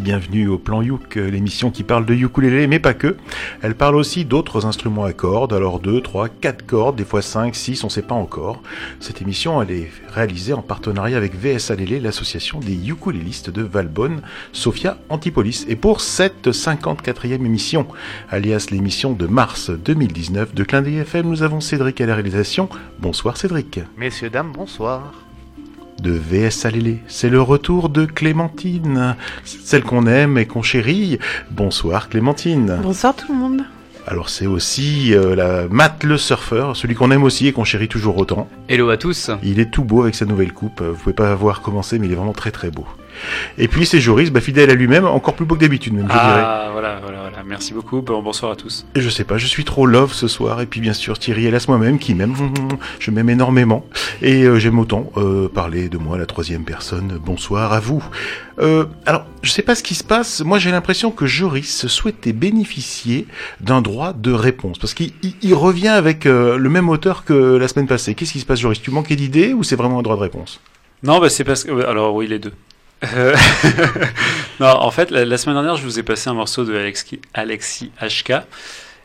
bienvenue au Plan Youk, l'émission qui parle de ukulélé, mais pas que. Elle parle aussi d'autres instruments à cordes, alors 2, 3, 4 cordes, des fois 5, 6, on sait pas encore. Cette émission, elle est réalisée en partenariat avec VSALL, l'association des ukulélistes de Valbonne, Sophia Antipolis. Et pour cette 54e émission, alias l'émission de mars 2019 de Clin FM, nous avons Cédric à la réalisation. Bonsoir Cédric. Messieurs, dames, bonsoir de VS Alélé. C'est le retour de Clémentine, celle qu'on aime et qu'on chérit. Bonsoir Clémentine. Bonsoir tout le monde. Alors c'est aussi euh, la Matt le surfeur, celui qu'on aime aussi et qu'on chérit toujours autant. Hello à tous. Il est tout beau avec sa nouvelle coupe. Vous pouvez pas voir commencer, mais il est vraiment très très beau. Et puis c'est Joris, bah, fidèle à lui-même, encore plus beau que d'habitude même, je ah, dirais. voilà, voilà, voilà. Merci beaucoup. bonsoir à tous. Et je sais pas, je suis trop love ce soir. Et puis bien sûr Thierry hélas moi-même qui m'aime. Je m'aime énormément. Et euh, j'aime autant euh, parler de moi à la troisième personne. Bonsoir à vous. Euh, alors, je sais pas ce qui se passe. Moi, j'ai l'impression que Joris souhaitait bénéficier d'un droit de réponse parce qu'il revient avec le même auteur que la semaine passée. Qu'est-ce qui se passe, Joris? Tu manquais d'idées ou c'est vraiment un droit de réponse? Non, bah, c'est parce que alors oui les deux. Euh, non, en fait, la, semaine dernière, je vous ai passé un morceau de Alexis, Alexis HK.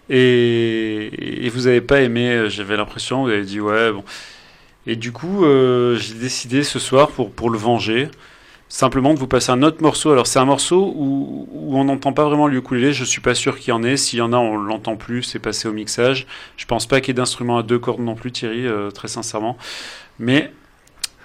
Et, vous n'avez pas aimé, euh, j'avais l'impression, vous avez dit ouais, bon. Et du coup, euh, j'ai décidé ce soir, pour, pour le venger, simplement de vous passer un autre morceau. Alors, c'est un morceau où, on n'entend pas vraiment le ukulélé, je suis pas sûr qu'il y en ait. S'il y en a, on l'entend plus, c'est passé au mixage. Je pense pas qu'il y ait d'instrument à deux cordes non plus, Thierry, très sincèrement. Mais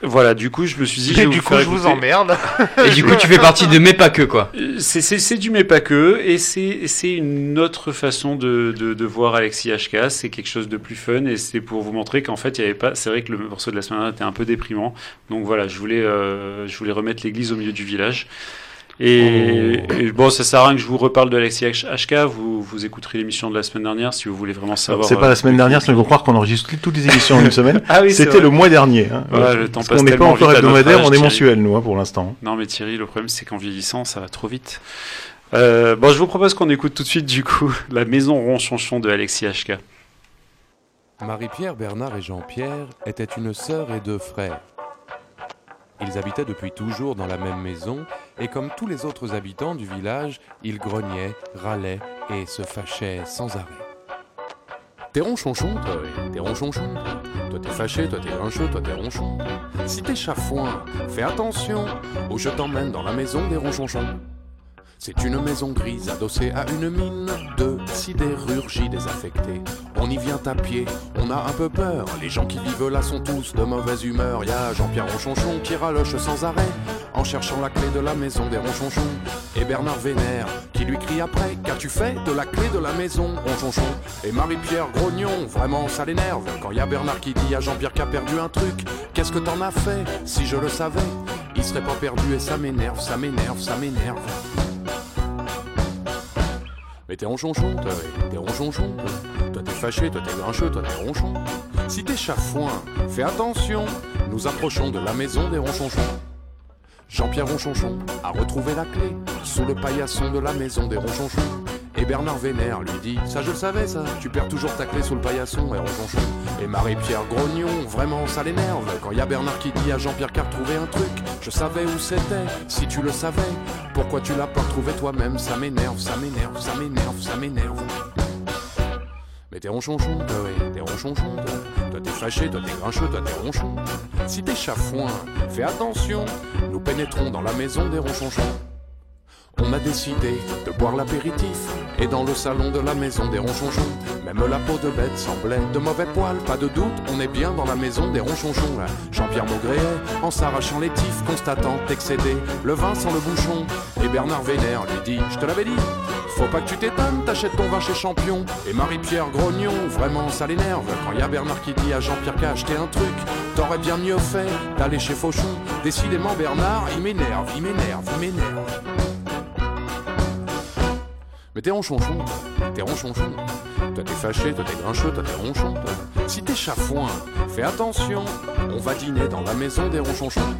voilà, du coup, je me suis dit. Et du coup, je vous emmerde. et du coup, tu fais partie de mes pas que, quoi. Euh, c'est du mais pas que, et c'est une autre façon de, de, de voir Alexis HK. C'est quelque chose de plus fun, et c'est pour vous montrer qu'en fait, il y avait pas. C'est vrai que le morceau de la semaine dernière était un peu déprimant. Donc voilà, je voulais, euh, je voulais remettre l'église au milieu du village. Et, bon, ça sert à rien que je vous reparle de Alexis HK. Vous, vous écouterez l'émission de la semaine dernière si vous voulez vraiment savoir. C'est pas la semaine dernière, sinon ils vont croire qu'on enregistre toutes les émissions en une semaine. ah oui, C'était le mois dernier. Hein. le temps passe on n'est pas encore hebdomadaire, on est mensuel, nous, hein, pour l'instant. Non, mais Thierry, le problème, c'est qu'en vieillissant, ça va trop vite. Euh, bon, je vous propose qu'on écoute tout de suite, du coup, La Maison Ronchonchon de Alexis HK. Marie-Pierre, Bernard et Jean-Pierre étaient une sœur et deux frères. Ils habitaient depuis toujours dans la même maison, et comme tous les autres habitants du village, ils grognaient, râlaient et se fâchaient sans arrêt. T'es ronchonchon, toi, t'es ronchonchon. Toi t'es fâché, toi t'es grincheux, toi t'es ronchon. Si t'es chafouin, fais attention, ou je t'emmène dans la maison des ronchonchons. C'est une maison grise adossée à une mine de sidérurgie désaffectée. On y vient à pied, on a un peu peur. Les gens qui vivent là sont tous de mauvaise humeur. Y a Jean-Pierre Ronchonchon qui raloche sans arrêt en cherchant la clé de la maison des Ronchonchons. Et Bernard Vénère qui lui crie après Qu'as-tu fait de la clé de la maison Ronchonchon Et Marie-Pierre Grognon, vraiment ça l'énerve. Quand y a Bernard qui dit à Jean-Pierre qui a perdu un truc Qu'est-ce que t'en as fait Si je le savais, il serait pas perdu et ça m'énerve, ça m'énerve, ça m'énerve. Mais t'es ronchonchon, toi, t'es ronchonchon. Toi t'es fâché, toi t'es grincheux, toi t'es ronchon. Si t'es chafouin, fais attention, nous approchons de la maison des ronchonchons. Jean-Pierre Ronchonchon a retrouvé la clé sous le paillasson de la maison des Ronchonchons. Et Bernard Vénère lui dit Ça, je le savais, ça, tu perds toujours ta clé sous le paillasson, et Ronchonchon. Et Marie-Pierre Grognon, vraiment, ça l'énerve. Quand y a Bernard qui dit à Jean-Pierre qu'a retrouvé un truc, je savais où c'était, si tu le savais. Pourquoi tu l'as pas retrouvé toi-même? Ça m'énerve, ça m'énerve, ça m'énerve, ça m'énerve. Mais t'es ronchonchon, toi, ouais, t'es ronchonchon, toi. Toi t'es fâché, toi t'es grincheux, toi t'es ronchon. Si t'es chafouin, fais attention, nous pénétrons dans la maison des ronchonchons. On a décidé de boire l'apéritif et dans le salon de la maison des ronchonchons, même la peau de bête semblait de mauvais poils, pas de doute, on est bien dans la maison des ronchonchons. Jean-Pierre Maugréet, en s'arrachant les tifs, constatant excédé le vin sans le bouchon, et Bernard Vénère lui dit, je te l'avais dit, faut pas que tu t'étonnes, t'achètes ton vin chez Champion. Et Marie-Pierre Grognon, vraiment ça l'énerve, quand y a Bernard qui dit à Jean-Pierre qu'a acheté un truc, t'aurais bien mieux fait d'aller chez Fauchon. Décidément Bernard, il m'énerve, il m'énerve, il m'énerve. Mais t'es ronchonchon, t'es ronchonchon. Toi t'es fâché, toi t'es grincheux, toi t'es ronchon. Si t'es chafouin, fais attention, on va dîner dans la maison des ronchonchons.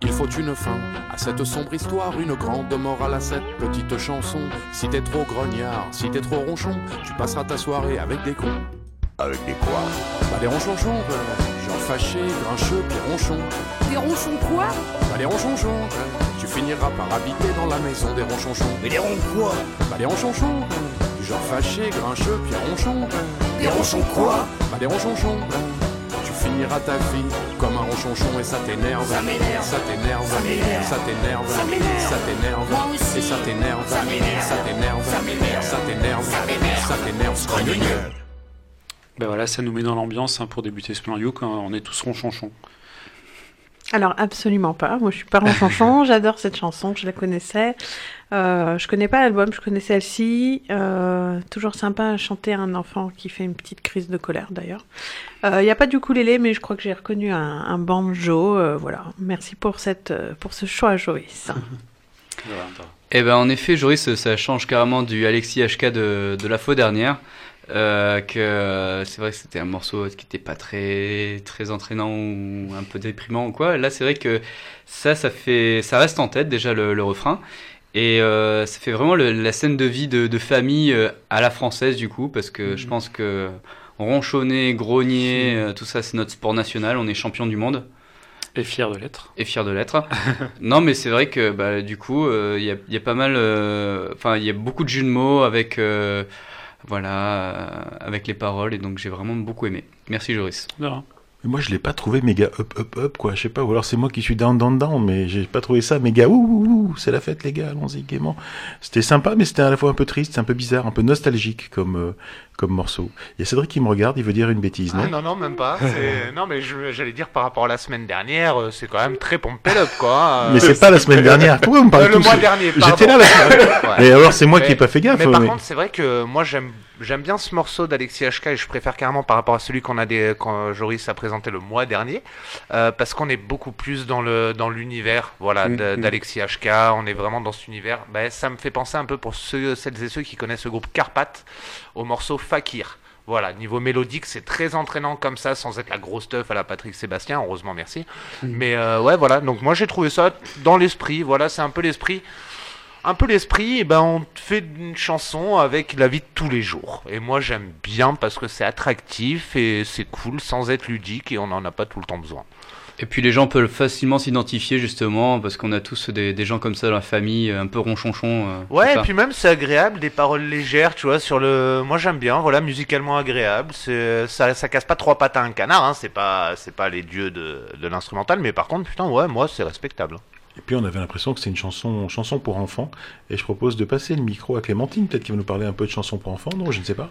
Il faut une fin à cette sombre histoire, une grande morale à cette petite chanson. Si t'es trop grognard, si t'es trop ronchon, tu passeras ta soirée avec des cons. Avec des quoi? Bah des ronchonchons, genre fâché, grincheux, puis ronchon. Des ronchons quoi? Bah des ronchonchons, tu finiras par habiter dans la maison des ronchonchons. Mais les ronds quoi Bah des ronchonchons, du genre fâché, grincheux, puis ronchon. Des ronchons quoi Bah des ronchonchons. Tu finiras ta vie comme un ronchonchon et ça t'énerve. Ça m'énerve. Ça t'énerve. Ça m'énerve. Ça t'énerve. Ça m'énerve. Ça t'énerve. Et ça t'énerve. Ça m'énerve. Ça t'énerve. Ça m'énerve. Ça t'énerve. Ça m'énerve. Ça t'énerve. Ben voilà, ça nous met dans l'ambiance hein, pour débuter ce plan Youk. hein, on est tous ronchonchons. Alors absolument pas. Moi je suis pas ronchonchon. J'adore cette chanson. Je la connaissais. Euh, je connais pas l'album. Je connais celle-ci. Euh, toujours sympa à chanter à un enfant qui fait une petite crise de colère d'ailleurs. Il n'y a pas du ukulélé, mais je crois que j'ai reconnu un, un banjo. euh, voilà. Merci pour cette euh, pour ce choix, voilà. Eh ben en effet, Joris, ça change carrément du Alexis HK de, de la fois dernière. Euh, que euh, c'est vrai que c'était un morceau qui était pas très très entraînant ou un peu déprimant ou quoi. Là, c'est vrai que ça, ça fait, ça reste en tête déjà le, le refrain. Et euh, ça fait vraiment le- la scène de vie de, de famille à la française du coup, parce que je pense que ronchonner, grogner, euh, tout ça, c'est notre sport national. On est champion du monde Et fier de l'être. et fier de l'être. non, mais c'est vrai que bah, du coup, euh, il y, a, il y a pas mal, enfin, il y a beaucoup de jeux de mots avec, voilà, euh, avec les paroles, et donc j'ai vraiment beaucoup aimé. Merci Joris. Mais Moi, je l'ai pas trouvé méga up, up, up, quoi. Je sais pas, ou alors c'est moi qui suis down, down, down, mais j'ai pas trouvé ça méga ouh, ouh, ouh, c'est la fête, les gars, allons-y gaiement. C'était sympa, mais c'était à la fois un peu triste, un peu bizarre, un peu nostalgique comme, euh, comme morceau. Il y a Cédric qui me regarde, il veut dire une bêtise, non? Ah, non, non, même pas. Non, mais j'allais dire par rapport à la semaine dernière, euh, c'est quand même très pompé up, quoi. Mais Euh, c'est pas la semaine dernière. Pourquoi vous me euh, parlez le mois dernier. J'étais là la semaine. Mais alors, c'est moi Mais- qui ai pas fait gaffe. Mais par mais- contre, c'est vrai que moi j'aime j'aime bien ce morceau d'Alexis HK et je préfère carrément par rapport à celui qu'on a des quand Joris a présenté le mois dernier euh, parce qu'on est beaucoup plus dans le dans l'univers voilà Mm, mm. d'Alexis HK. On est vraiment dans cet univers. Ben, ça me fait penser un peu pour ceux celles et ceux qui connaissent le groupe Carpath au morceau Fakir. Voilà, niveau mélodique, c'est très entraînant comme ça, sans être la grosse stuff à la Patrick Sébastien, heureusement, merci. Mais euh, ouais, voilà, donc moi j'ai trouvé ça dans l'esprit, voilà, c'est un peu l'esprit un peu l'esprit, et ben on fait une chanson avec la vie de tous les jours. Et moi j'aime bien parce que c'est attractif et c'est cool sans être ludique et on n'en a pas tout le temps besoin. Et puis les gens peuvent facilement s'identifier justement, parce qu'on a tous des, des gens comme ça dans la famille, un peu ronchonchon. euh, Ouais, et puis même c'est agréable, des paroles légères, tu vois, sur le. Moi j'aime bien, voilà, musicalement agréable. Ça casse pas trois pattes à un canard, hein. C'est pas, c'est pas les dieux de, de l'instrumental, mais par contre, putain, ouais, moi c'est respectable. Et puis on avait l'impression que c'était une chanson, chanson pour enfants. Et je propose de passer le micro à Clémentine, peut-être qu'il va nous parler un peu de chanson pour enfants, non Je ne sais pas.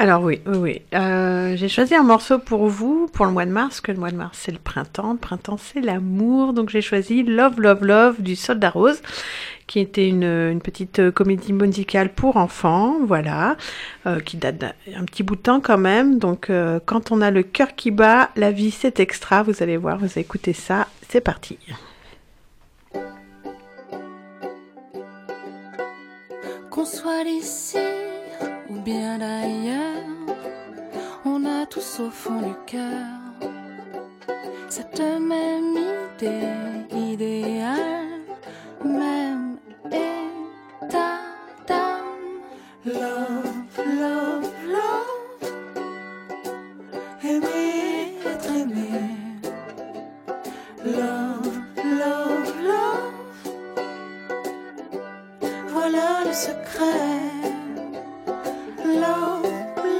Alors oui, oui, oui. Euh, j'ai choisi un morceau pour vous, pour le mois de mars, que le mois de mars c'est le printemps, le printemps c'est l'amour, donc j'ai choisi Love, Love, Love du Soldat Rose, qui était une, une petite comédie musicale pour enfants, voilà, euh, qui date d'un un petit bout de temps quand même. Donc euh, quand on a le cœur qui bat, la vie c'est extra, vous allez voir, vous écoutez ça, c'est parti. Qu'on soit ici ou bien d'ailleurs, on a tous au fond du cœur cette même idée idéale, même état d'âme. Love, love, love, aimer, être aimé. Love, Voilà le secret. Love,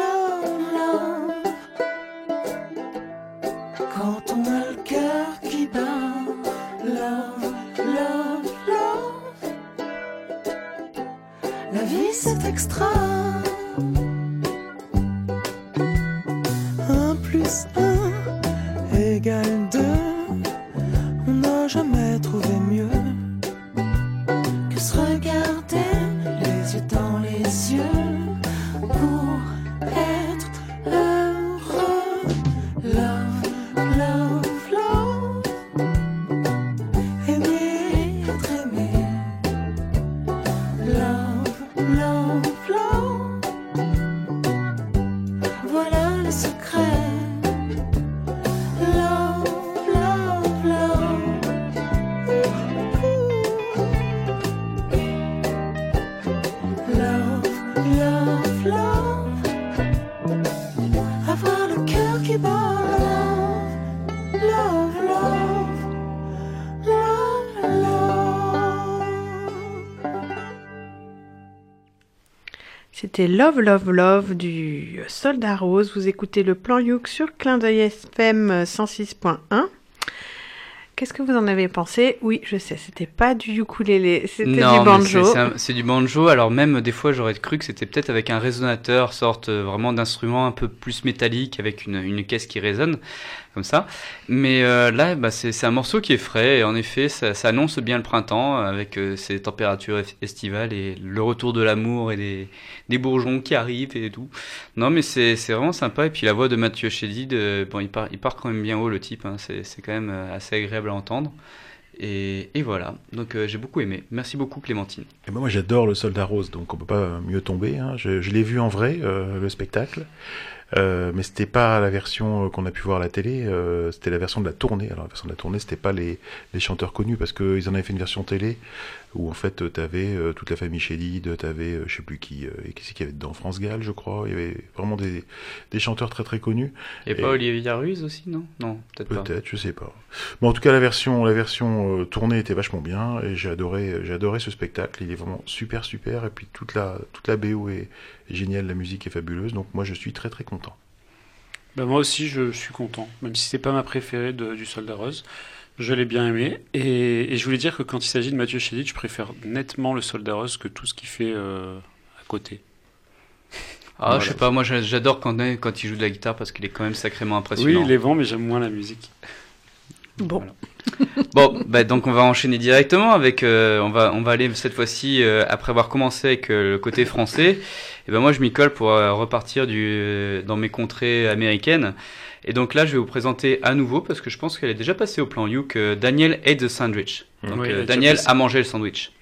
love, love. Quand on a le cœur qui bat. Love, love, love. La vie c'est extra. C'était Love Love Love du Soldat Rose. Vous écoutez le plan Youk sur Clin d'œil FM 106.1. Qu'est-ce que vous en avez pensé? Oui, je sais, c'était pas du ukulélé, c'était du banjo. c'est- du banjo. Alors même des fois, j'aurais cru que c'était peut-être avec un résonateur, sorte euh, vraiment d'instrument un peu plus métallique, avec une, une caisse qui résonne, comme ça. Mais euh, là, bah, c'est un morceau qui est frais, et en effet, ça, annonce bien le printemps, avec euh, ces températures estivales et le retour de l'amour et des, bourgeons qui arrivent et tout. Non, mais c'est vraiment sympa. Et puis la voix de Mathieu Chédid, euh, bon, il part, quand même bien haut, le type. hein. C'est quand même euh, assez agréable à entendre. Et, voilà, donc j'ai beaucoup aimé. Merci beaucoup Clémentine. Et ben, moi j'adore le Soldat Rose, donc on peut pas mieux tomber. hein. Je, l'ai vu en vrai, le spectacle. Euh, mais c'était pas la version euh, qu'on a pu voir à la télé, euh, c'était la version de la tournée. Alors la version de la tournée, c'était pas les, les chanteurs connus parce qu'ils en avaient fait une version télé où en fait euh, t'avais euh, toute la famille Chédid, t'avais euh, je sais plus qui, euh, et qui c'est qu'il y avait dedans, France Gall, je crois. Il y avait vraiment des, des chanteurs très très connus. Et, pas Olivier Ruiz aussi, non? Non, peut-être pas. Peut-être, je sais pas. Mais en tout cas, la version, la version tournée était vachement bien et j'ai adoré, j'ai adoré ce spectacle. Il est vraiment super, super. Et puis toute la, toute la BO est, est géniale, la musique est fabuleuse. Donc moi, je suis très, très content. Bah, moi aussi, je suis content, même si c'est pas ma préférée de- du Soldat Rose. Je l'ai bien aimé. Et, et je voulais dire que quand il s'agit de Mathieu Chédid, je préfère nettement le Soldat Rose que tout ce qu'il fait euh, à côté. Ah, Voilà. je sais pas, moi j'a- j'adore quand, quand il joue de la guitare parce qu'il est quand même sacrément impressionnant. Oui, il est bon, mais j'aime moins la musique. Bon, Voilà. Bon, bah, donc on va enchaîner directement avec, euh, on va, on va aller cette fois-ci euh, après avoir commencé avec euh, le côté français. Et ben moi je m'y colle pour euh, repartir du, euh, dans mes contrées américaines. Et donc là je vais vous présenter à nouveau parce que je pense qu'elle est déjà passée au plan Youk, Daniel ate the sandwich. Donc Oui, a déjà Daniel a mangé le sandwich.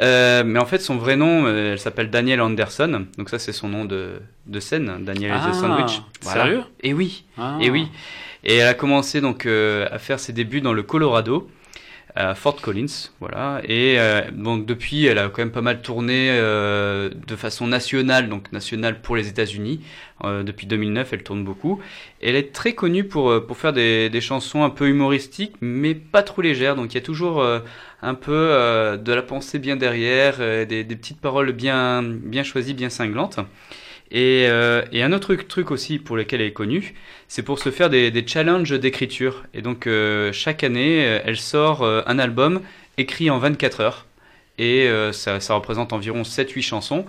Euh, mais en fait son vrai nom, elle s'appelle Daniel Anderson. Donc ça c'est son nom de, de scène, Daniel ate the Ah, sandwich. sérieux? Et oui. Ah. Et oui. Et elle a commencé donc euh, à faire ses débuts dans le Colorado, à Fort Collins, voilà. Et euh, donc depuis, elle a quand même pas mal tourné euh, de façon nationale, donc nationale pour les États-Unis. Euh, depuis 2009, elle tourne beaucoup. Elle est très connue pour euh, pour faire des, des chansons un peu humoristiques, mais pas trop légères. Donc il y a toujours euh, un peu de la pensée bien derrière, des, des petites paroles bien bien choisies, bien cinglantes. Et, euh, et un autre truc aussi pour lequel elle est connue, c'est pour se faire des, challenges d'écriture. Et donc euh, chaque année, euh, elle sort un album écrit en 24 heures. Et ça, représente environ 7-8 chansons.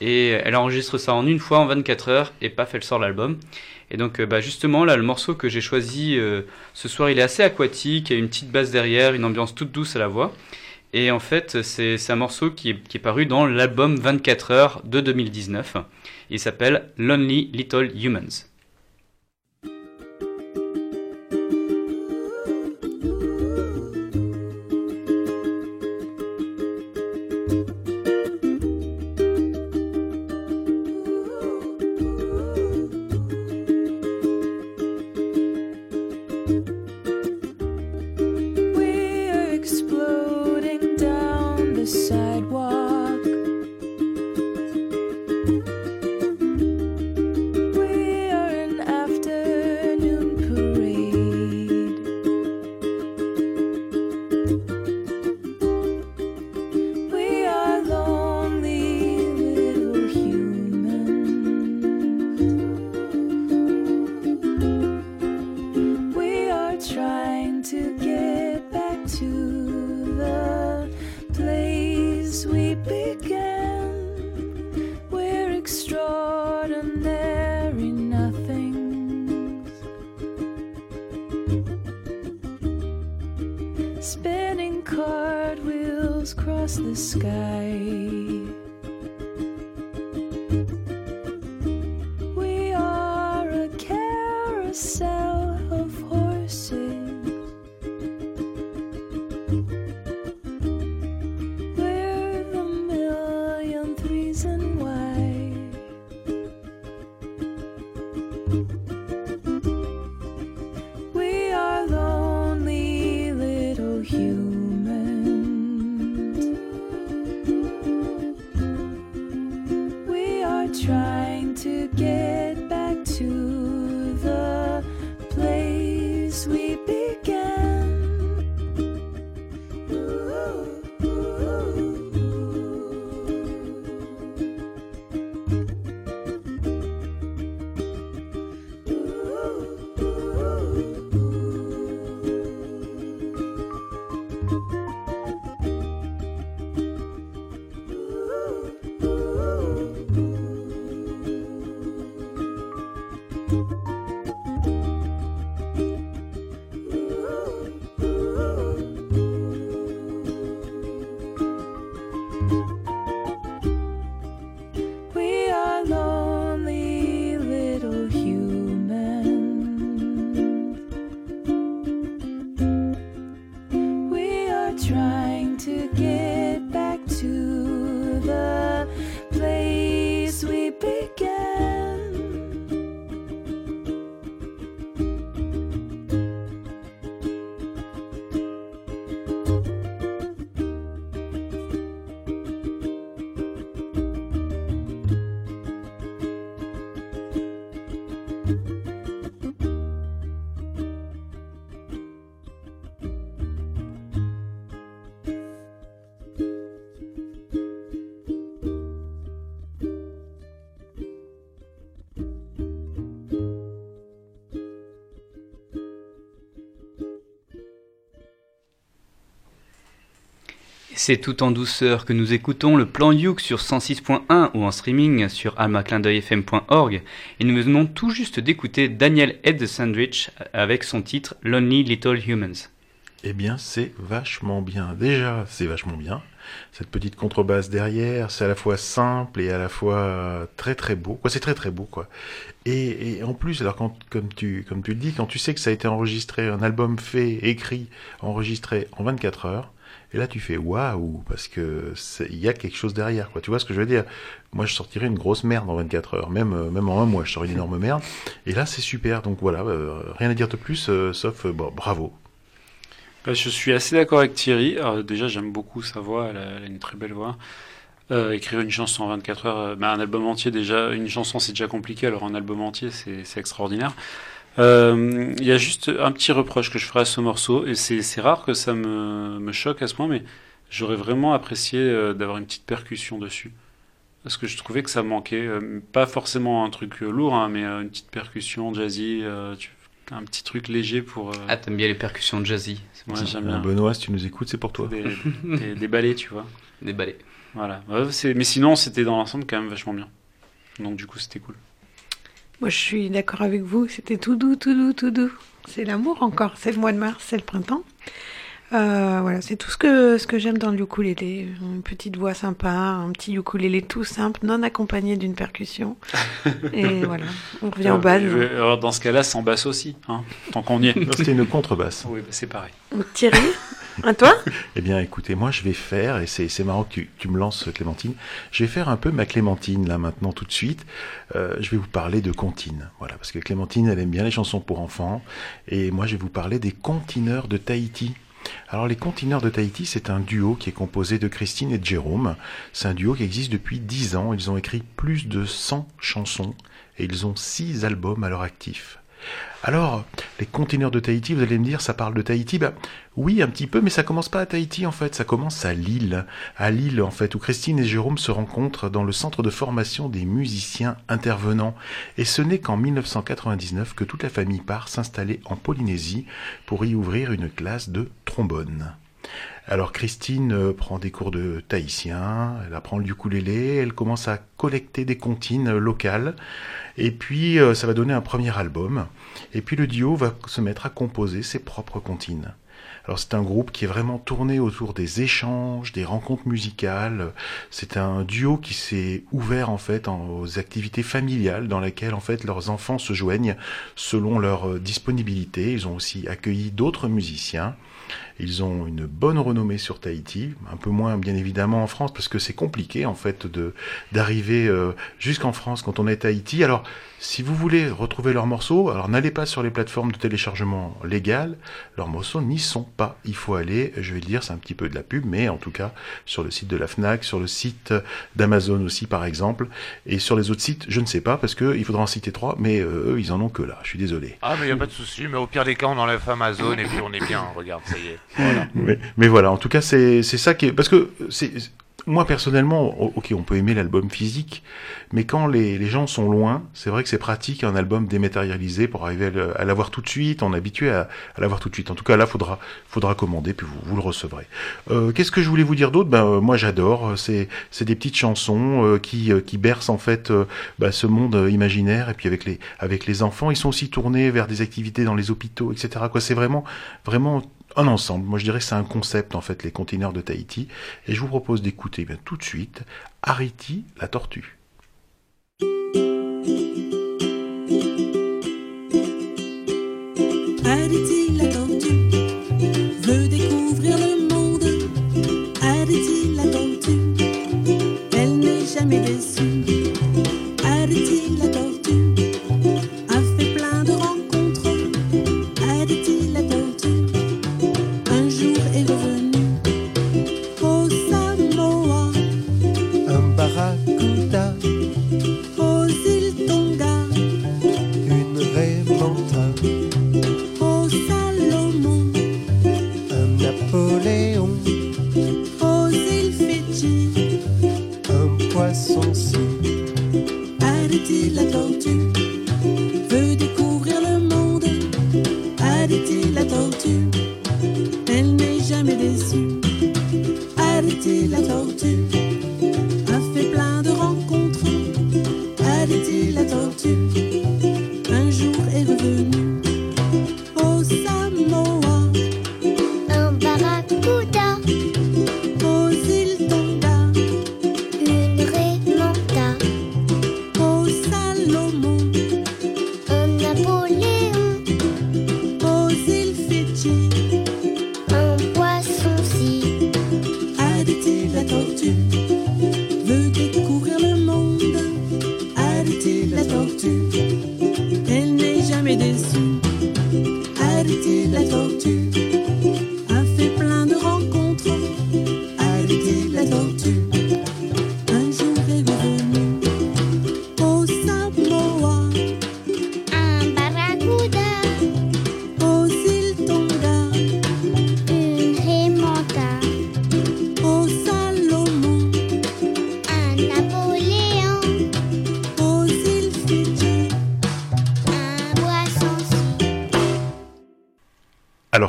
Et elle enregistre ça en une fois en 24 heures et paf, elle sort l'album. Et donc bah, justement, là, le morceau que j'ai choisi ce soir, il est assez aquatique, il y a une petite basse derrière, une ambiance toute douce à la voix. Et en fait, c'est un morceau qui est paru dans l'album 24 heures de 2019. Il s'appelle Lonely Little Humans. The sky. C'est tout en douceur que nous écoutons le plan Youk sur 106.1 ou en streaming sur almaclindeuilfm.org et nous venons tout juste d'écouter Daniel Ed Sandwich avec son titre Lonely Little Humans. Eh bien, c'est vachement bien. Déjà, c'est vachement bien. Cette petite contrebasse derrière, c'est à la fois simple et à la fois euh, très très beau. Quoi, c'est très très beau, quoi. Et, en plus, alors comme tu comme tu le dis, quand tu sais que ça a été enregistré, un album fait, écrit, enregistré en 24 heures, et là tu fais waouh parce que il y a quelque chose derrière, quoi. Tu vois ce que je veux dire? Moi, je sortirais une grosse merde en 24 heures, même euh, même en un mois, je sors une énorme merde. Et là, c'est super. Donc voilà, euh, rien à dire de plus, euh, sauf bravo. Je suis assez d'accord avec Thierry. Déjà, j'aime beaucoup sa voix, elle a, une très belle voix. Écrire une chanson en 24 heures, bah, un album entier déjà, une chanson c'est déjà compliqué, alors un album entier c'est c'est Euh, Il y a juste un petit reproche que je ferai à ce morceau, et c'est rare que ça me, me choque à ce point, mais j'aurais vraiment apprécié euh, d'avoir une petite percussion dessus. Parce que je trouvais que ça manquait, euh, pas forcément un truc lourd, hein, mais euh, une petite percussion jazzy, euh, tu- un petit truc léger pour... euh, Ah, t'aimes bien les percussions jazzy, ouais, j'aime bien. Benoît, si tu nous écoutes, c'est pour toi. Des, des, des ballets, tu vois. des balais. Voilà. Ouais, mais sinon, c'était dans l'ensemble quand même vachement bien. Donc du coup, c'était cool. Moi, je suis d'accord avec vous. C'était tout doux, tout doux, tout doux. C'est l'amour encore. C'est le mois de mars, c'est le printemps. Euh, voilà, c'est tout ce que, ce que j'aime dans le ukulélé. Une petite voix sympa, un petit ukulélé tout simple, non accompagné d'une percussion. Et voilà, on revient bases. Euh, alors, dans ce cas-là, sans basse aussi, hein, tant qu'on y est. C'était une contrebasse. oui, bah, c'est pareil. Thierry, à toi Eh bien, écoutez, moi, je vais faire, et c'est c'est marrant que tu, tu me lances, Clémentine, je vais faire un peu ma Clémentine, là, maintenant, tout de suite. Euh, je vais vous parler de comptines. Voilà, parce que Clémentine, elle aime bien les chansons pour enfants, et moi, je vais vous parler des contineurs de Tahiti. Alors, les contineurs de Tahiti, c'est un duo qui est composé de Christine et de Jérôme. C'est un duo qui existe depuis 10 ans. Ils ont écrit plus de 100 chansons, et ils ont 6 albums à leur actif. Alors, les conteneurs de Tahiti, vous allez me dire, ça parle de Tahiti ben, Oui, un petit peu, mais ça commence pas à Tahiti en fait, ça commence à Lille. À Lille en fait, où Christine et Jérôme se rencontrent dans le centre de formation des musiciens intervenants. Et ce n'est qu'en 1999 que toute la famille part s'installer en Polynésie pour y ouvrir une classe de trombone. Alors Christine euh, prend des cours de tahitien, elle apprend le ukulélé, elle commence à collecter des comptines euh, locales, et puis euh, ça va donner un premier album, et puis le duo va se mettre à composer ses propres comptines. Alors c'est un groupe qui est vraiment tourné autour des échanges, des rencontres musicales. C'est un duo qui s'est ouvert en fait aux activités familiales dans lesquelles en fait leurs enfants se joignent selon leur disponibilité. Ils ont aussi accueilli d'autres musiciens. Ils ont une bonne renommée sur Tahiti, un peu moins bien évidemment en France parce que c'est compliqué en fait de d'arriver euh, jusqu'en France quand on est Tahiti. Alors si vous voulez retrouver leurs morceaux, alors n'allez pas sur les plateformes de téléchargement légales, leurs morceaux n'y sont pas. Il faut aller, je vais le dire, c'est un petit peu de la pub, mais en tout cas sur le site de la Fnac, sur le site d'Amazon aussi par exemple, et sur les autres sites, je ne sais pas parce que il faudra en citer trois, mais euh, eux ils en ont que là. Je suis désolé. Ah, mais il a pas de souci, mais au pire des cas, on enlève Amazon et puis on est bien. Regarde, ça y est. Mais, voilà, en tout cas, c'est ça qui est. Parce que moi personnellement, o- ok, on peut aimer l'album physique, mais quand les, les gens sont loin, c'est vrai que c'est pratique un album dématérialisé pour arriver à l'avoir tout de suite. Est habitué à, l'avoir tout de suite. En tout cas, là, faudra, faudra commander, puis vous, vous le recevrez. Euh, Qu'est-ce que je voulais vous dire d'autre? Ben, euh, moi, j'adore. C'est, c'est des petites chansons euh, qui, euh, qui bercent en fait euh, bah, ce monde euh, imaginaire. Et puis avec les, avec les enfants, ils sont aussi tournés vers des activités dans les hôpitaux, etc. Quoi, c'est vraiment, vraiment un ensemble. Moi, je dirais que c'est un concept en fait, les containers de Tahiti. Et je vous propose d'écouter eh tout de suite Ariti la tortue. Arrêtez la tortue veut découvrir le monde. Arrêtez la tortue, elle n'est jamais déçue.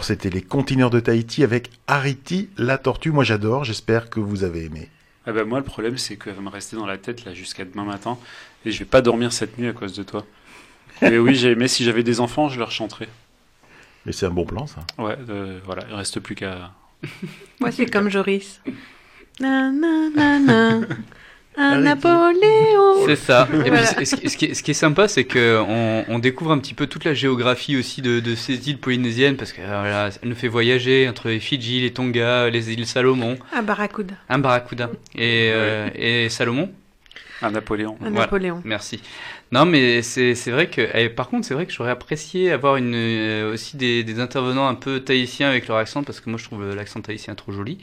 C'était les containers de Tahiti avec Ariti la tortue. Moi, j'adore. J'espère que vous avez aimé. Ah bah moi, le problème, c'est qu'elle va me rester dans la tête là jusqu'à demain matin et je vais pas dormir cette nuit à cause de toi. Mais oui, j'ai aimé. Si j'avais des enfants, je leur chanterais. Mais c'est un bon plan, ça. Ouais, euh, voilà, il reste plus qu'à. Moi, c'est comme Joris. Na, na, na, na. Un. Napoléon. C'est ça. Et Voilà. ce, ce qui- ce qui est, ce qui est sympa, c'est que on, on découvre un petit peu toute la géographie aussi de, de ces îles polynésiennes, parce qu'elle nous fait voyager entre les Fidji, les Tonga, les îles Salomon, Un barracuda. un barracuda et, euh, et Salomon. Un Napoléon. Un Voilà. Napoléon. Merci. Non, mais c'est c'est vrai que, eh, par contre, c'est vrai que j'aurais apprécié avoir une, euh, aussi des, des intervenants un peu tahitiens avec leur accent, parce que moi je trouve l'accent tahitien trop joli.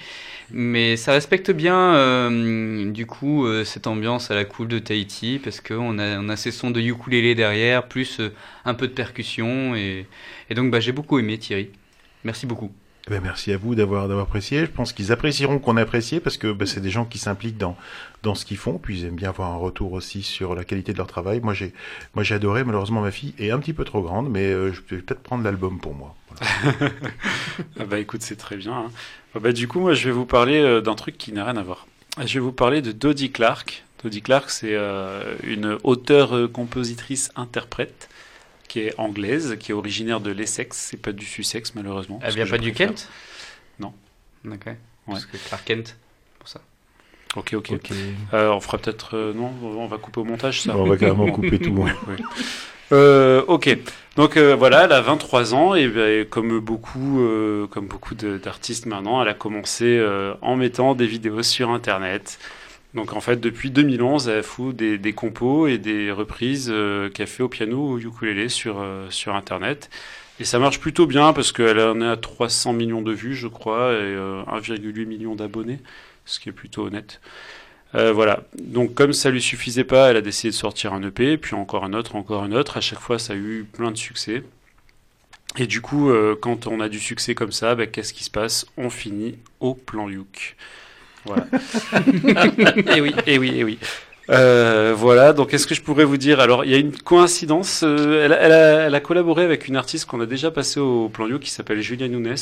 Mais ça respecte bien, euh, du coup, euh, cette ambiance à la cool de Tahiti, parce qu'on a, on a ces sons de ukulélé derrière, plus euh, un peu de percussion, et, et donc bah, j'ai beaucoup aimé Thierry. Merci beaucoup. Eh ben, merci à vous d'avoir apprécié. Je pense qu'ils apprécieront qu'on a apprécié parce que ben, c'est des gens qui s'impliquent dans dans ce qu'ils font, puis ils aiment bien avoir un retour aussi sur la qualité de leur travail. Moi j'ai adoré. Malheureusement ma fille est un petit peu trop grande, mais euh, je vais peut-être prendre l'album pour moi. Ah bah écoute, c'est très bien. hein. Ah bah, du coup, moi, je vais vous parler euh, d'un truc qui n'a rien à voir. Je vais vous parler de Dodie Clark. Dodie Clark, c'est euh, une auteure-compositrice-interprète qui est anglaise, qui est originaire de l'Essex. C'est pas du Sussex, malheureusement. Elle vient pas du préfère. Kent? Non. Ok. Parce que Clark Kent, pour ça. Ok, ok. Ok. Euh, on fera peut-être. euh, non, on va couper au montage ça. On va carrément couper tout. ouais. Ouais. Euh, ok, donc euh, voilà, elle a 23 ans et, ben, comme beaucoup, euh, comme beaucoup d'artistes maintenant, elle a commencé euh, en mettant des vidéos sur Internet. Donc en fait, depuis 2011, elle fout des, des compos et des reprises euh, qu'elle fait au piano ou au ukulélé sur, euh, sur Internet. Et ça marche plutôt bien parce qu'elle en est à 300 millions de vues, je crois, et euh, 1,8 million d'abonnés, ce qui est plutôt honnête. Euh, voilà. Donc comme ça lui suffisait pas, elle a décidé de sortir un EP, puis encore un autre, encore un autre. À chaque fois, ça a eu plein de succès. Et du coup, euh, quand on a du succès comme ça, bah, qu'est-ce qui se passe? On finit au plan Youk. Voilà. et oui, et oui, et oui. Euh, voilà, donc est-ce que je pourrais vous dire Alors, il y a une coïncidence. euh, elle, a- elle a, elle a collaboré avec une artiste qu'on a déjà passée au plan Yo qui s'appelle Julia Nunes.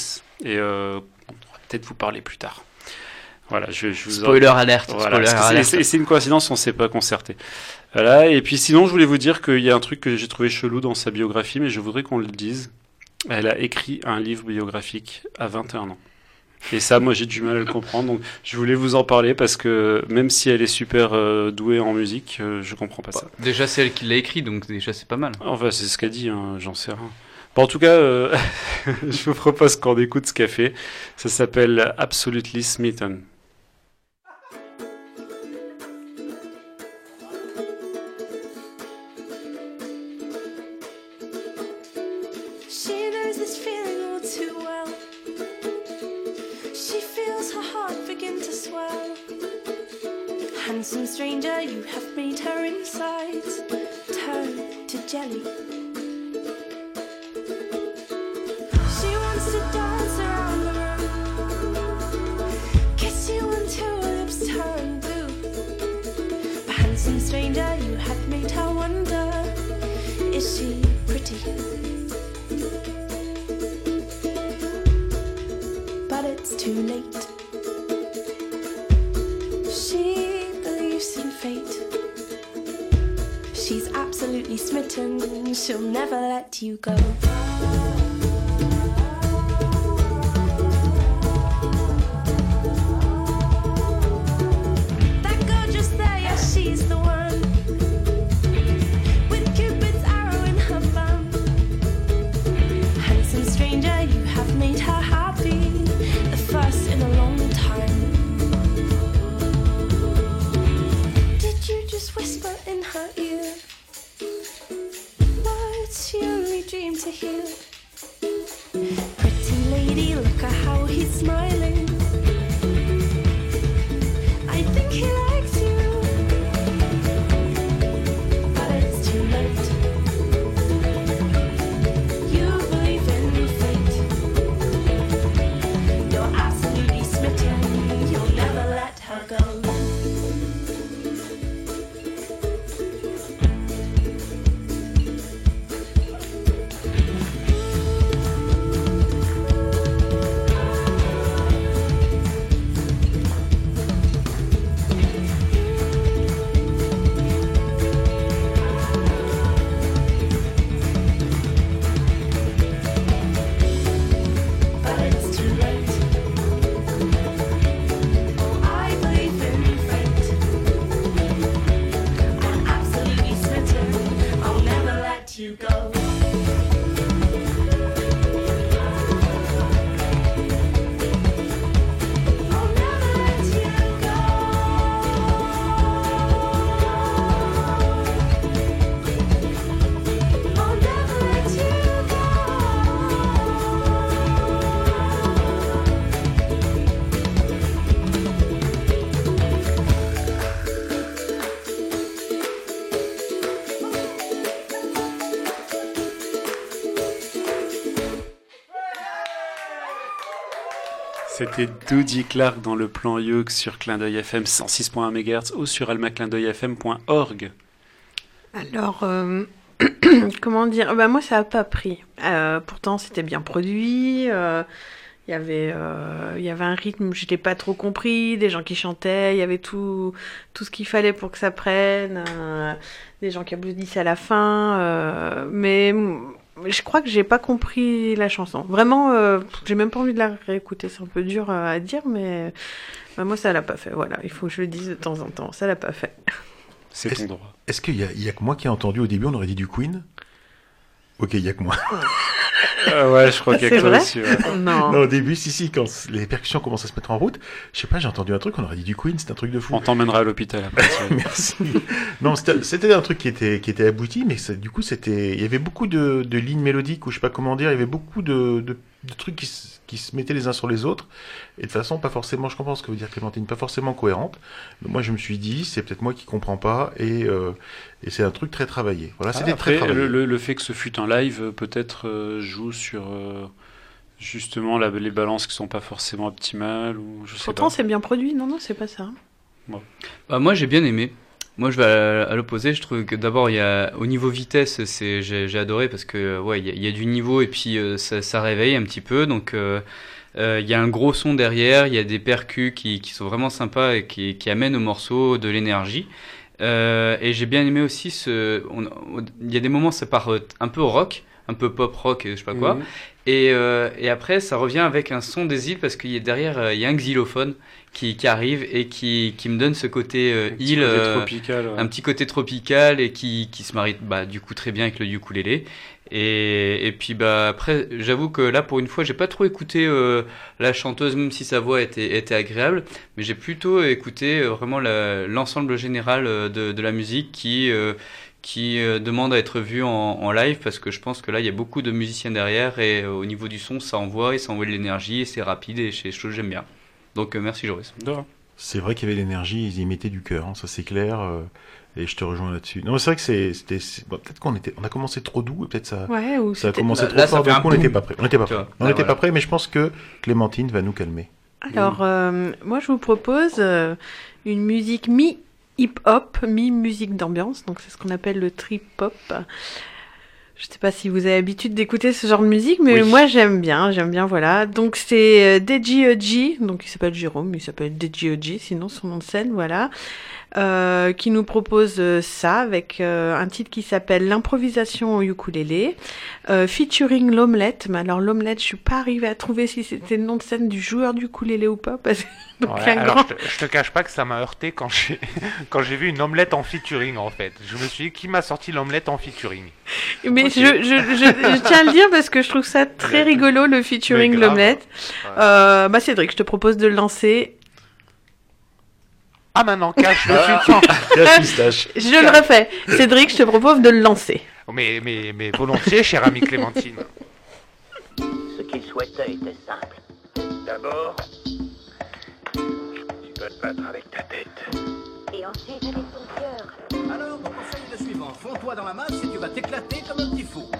Et euh, on va peut-être vous parler plus tard. Voilà, je, je vous en- Spoiler alerte. Voilà, spoiler c'est une coïncidence, on ne s'est pas concerté. Voilà, et puis sinon, je voulais vous dire qu'il y a un truc que j'ai trouvé chelou dans sa biographie, mais je voudrais qu'on le dise. Elle a écrit un livre biographique à 21 ans. Et ça, moi, j'ai du mal à le comprendre. Donc, je voulais vous en parler parce que même si elle est super euh, douée en musique, euh, je comprends pas ça. Déjà, c'est elle qui l'a écrit, donc déjà, c'est pas mal. Enfin, c'est ce qu'a dit, hein, j'en sais rien. Bon, en tout cas, euh, je vous propose qu'on écoute ce qu'elle fait. Ça s'appelle Absolutely Smitten. Handsome stranger, you have made her insides turn to jelly. She'll never let you go. C'était Doody Clark dans le plan Yoke sur Clin d'œil FM 106.1 MHz ou sur almaclindeuilfm.org. Alors, euh, comment dire? Bah, Moi, ça n'a pas pris. Euh, pourtant, c'était bien produit. euh, Il y avait, y avait un rythme, je n'ai pas trop compris. Des gens qui chantaient. Il y avait tout, tout ce qu'il fallait pour que ça prenne. des gens qui applaudissaient à la fin. mais je crois que j'ai pas compris la chanson. Vraiment, euh, j'ai même pas envie de la réécouter. C'est un peu dur euh, à dire, mais bah, moi, ça l'a pas fait. Voilà, il faut que je le dise de temps en temps. Ça l'a pas fait. C'est Est-ce- ton droit. Est-ce qu'il y, a- il y a que moi qui ai entendu au début, on aurait dit du Queen? Ok, il y a que moi. Ah ouais, je crois qu'il y a que toi aussi. ouais. Non. Non, au début, si, si, quand les percussions commencent à se mettre en route, je sais pas, j'ai entendu un truc, on aurait dit du Queen, c'est un truc de fou. On t'emmènera à l'hôpital après. Merci. non, c'était c'était un truc qui était, qui était abouti, mais ça- du coup, c'était, il y avait beaucoup de, de lignes mélodiques, ou je sais pas comment dire, il y avait beaucoup de, de, de trucs qui, se- qui se mettaient les uns sur les autres, et de façon pas forcément, je comprends ce que veut dire Clémentine, pas forcément cohérente. Mais moi, je me suis dit, c'est peut-être moi qui comprends pas, et, euh, et c'est un truc très travaillé. Voilà, c'était très Après, travaillé. le, fait que ce fut un live, euh, peut-être euh, joue sur, euh, justement la- les balances qui sont pas forcément optimales ou je sais Pourtant, c'est bien produit. Non, non, c'est pas ça. Bah, moi j'ai bien aimé. Moi je vais à, à l'opposé, je trouve que d'abord il y a au niveau vitesse, c'est j'ai j'ai adoré parce que ouais, il y, a- il y a du niveau et puis euh, ça, ça réveille un petit peu donc euh, euh, il y a un gros son derrière, il y a des percus qui, qui sont vraiment sympas et qui, qui amènent au morceau de l'énergie. Euh, et j'ai bien aimé aussi ce il y a des moments ça part euh, un peu rock, un peu pop rock, je sais pas quoi. Mhm. Et, euh, et après, ça revient avec un son des îles parce qu'il y a derrière, il y a un xylophone qui, qui arrive et qui, qui me donne ce côté euh, Un petit île, côté euh, tropical. ouais. un petit côté tropical et qui, qui se marie bah, du coup très bien avec le ukulélé. Et, et puis bah après, j'avoue que là pour une fois, j'ai pas trop écouté euh, la chanteuse, même si sa voix était, était agréable, mais j'ai plutôt écouté euh, vraiment l'ensemble général euh, de, de la musique qui euh, qui demande à être vu en, en live parce que je pense que là il y a beaucoup de musiciens derrière et au niveau du son ça envoie et ça envoie de l'énergie et c'est rapide et c'est chose que j'aime bien. Donc euh, merci Joris. De rien. C'est vrai qu'il y avait l'énergie, ils y mettaient du cœur, hein, ça c'est clair. euh, et je te rejoins là-dessus. Non, c'est vrai que c'est, c'était, bon, peut-être qu'on était, on a commencé trop doux, et peut-être ça, Ouais, ou ça a commencé Là- trop là, fort. coup, on n'était pas prêt. On n'était pas prêt. On n'était voilà. pas prêt, mais je pense que Clémentine va nous calmer. Alors, euh, moi, je vous propose euh, une musique mi-hip-hop, mi-musique d'ambiance. Donc, c'est ce qu'on appelle le trip-hop. Je sais pas si vous avez l'habitude d'écouter ce genre de musique, mais Oui. moi, j'aime bien. J'aime bien, voilà. Donc, c'est euh, Deji Donc, il s'appelle Jérôme, il s'appelle Deji sinon son nom de scène, voilà. Euh, qui nous propose euh, ça avec euh, un titre qui s'appelle L'improvisation au ukulélé, euh, featuring l'omelette. Mais alors l'omelette, je suis pas arrivée à trouver si c'était le nom de scène du joueur du ukulélé ou pas, parce donc Ouais, alors, grand. je, te, je te cache pas que ça m'a heurté quand j'ai quand j'ai vu une omelette en featuring en fait. Je me suis dit qui m'a sorti l'omelette en featuring? Mais je, je, je, tiens à le dire parce que je trouve ça très rigolo le featuring l'omelette. Ouais. Euh, bah Cédric, je te propose de le lancer. Ah maintenant cache le. La pistache. Je le refais. Cédric, je te propose de le lancer. Mais mais mais volontiers, chère amie Clémentine. Ce qu'il souhaitait était simple. D'abord, tu dois te battre avec ta tête. Et ensuite avec ton cœur. Alors, mon conseil est le suivant. Fonds-toi dans la masse et tu vas t'éclater comme un petit fou.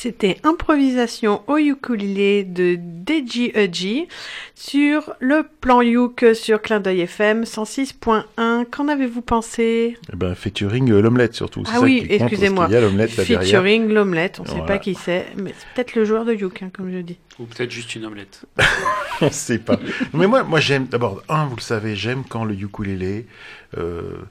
C'était improvisation au ukulélé de Deji Uji sur le plan Youk sur Clin d'œil FM 106.1. Qu'en avez-vous pensé? Eh ben, featuring euh, l'omelette surtout. Ah ça oui, excusez-moi. qu'il y a l'omelette là derrière. Featuring l'omelette, on ne sait pas qui c'est, mais c'est peut-être le joueur de Youk, hein, comme je dis. Ou peut-être juste une omelette. On ne sait pas. Mais moi, moi j'aime, d'abord, un, vous le savez, j'aime quand le ukulélé euh,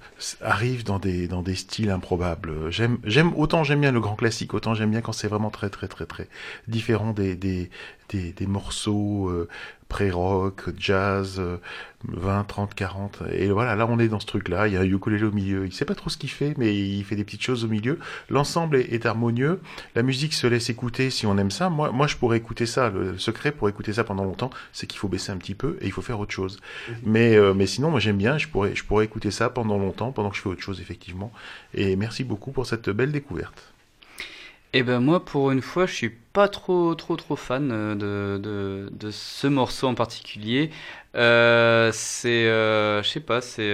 arrive dans des, dans des styles improbables. J'aime, j'aime, autant j'aime bien le grand classique, autant j'aime bien quand c'est vraiment très, très, très, très différent des, des, des, des morceaux euh, pré-rock, jazz, euh, 20, 30, 40. Et voilà, là, on est dans ce truc-là. Il y a un ukulélé au milieu. Il sait pas trop ce qu'il fait, mais il fait des petites choses au milieu. L'ensemble est, est harmonieux. La musique se laisse écouter si on aime ça. Moi, moi, je pourrais écouter ça. Le secret pour écouter ça pendant longtemps, c'est qu'il faut baisser un petit peu et il faut faire autre chose. Mais, euh, mais sinon, moi, j'aime bien. Je pourrais, je pourrais écouter ça pendant longtemps, pendant que je fais autre chose, effectivement. Et merci beaucoup pour cette belle découverte. Et ben moi, pour une fois, je suis pas trop trop trop fan euh, de, de, ce morceau en particulier. Euh, c'est, euh, je sais pas, c'est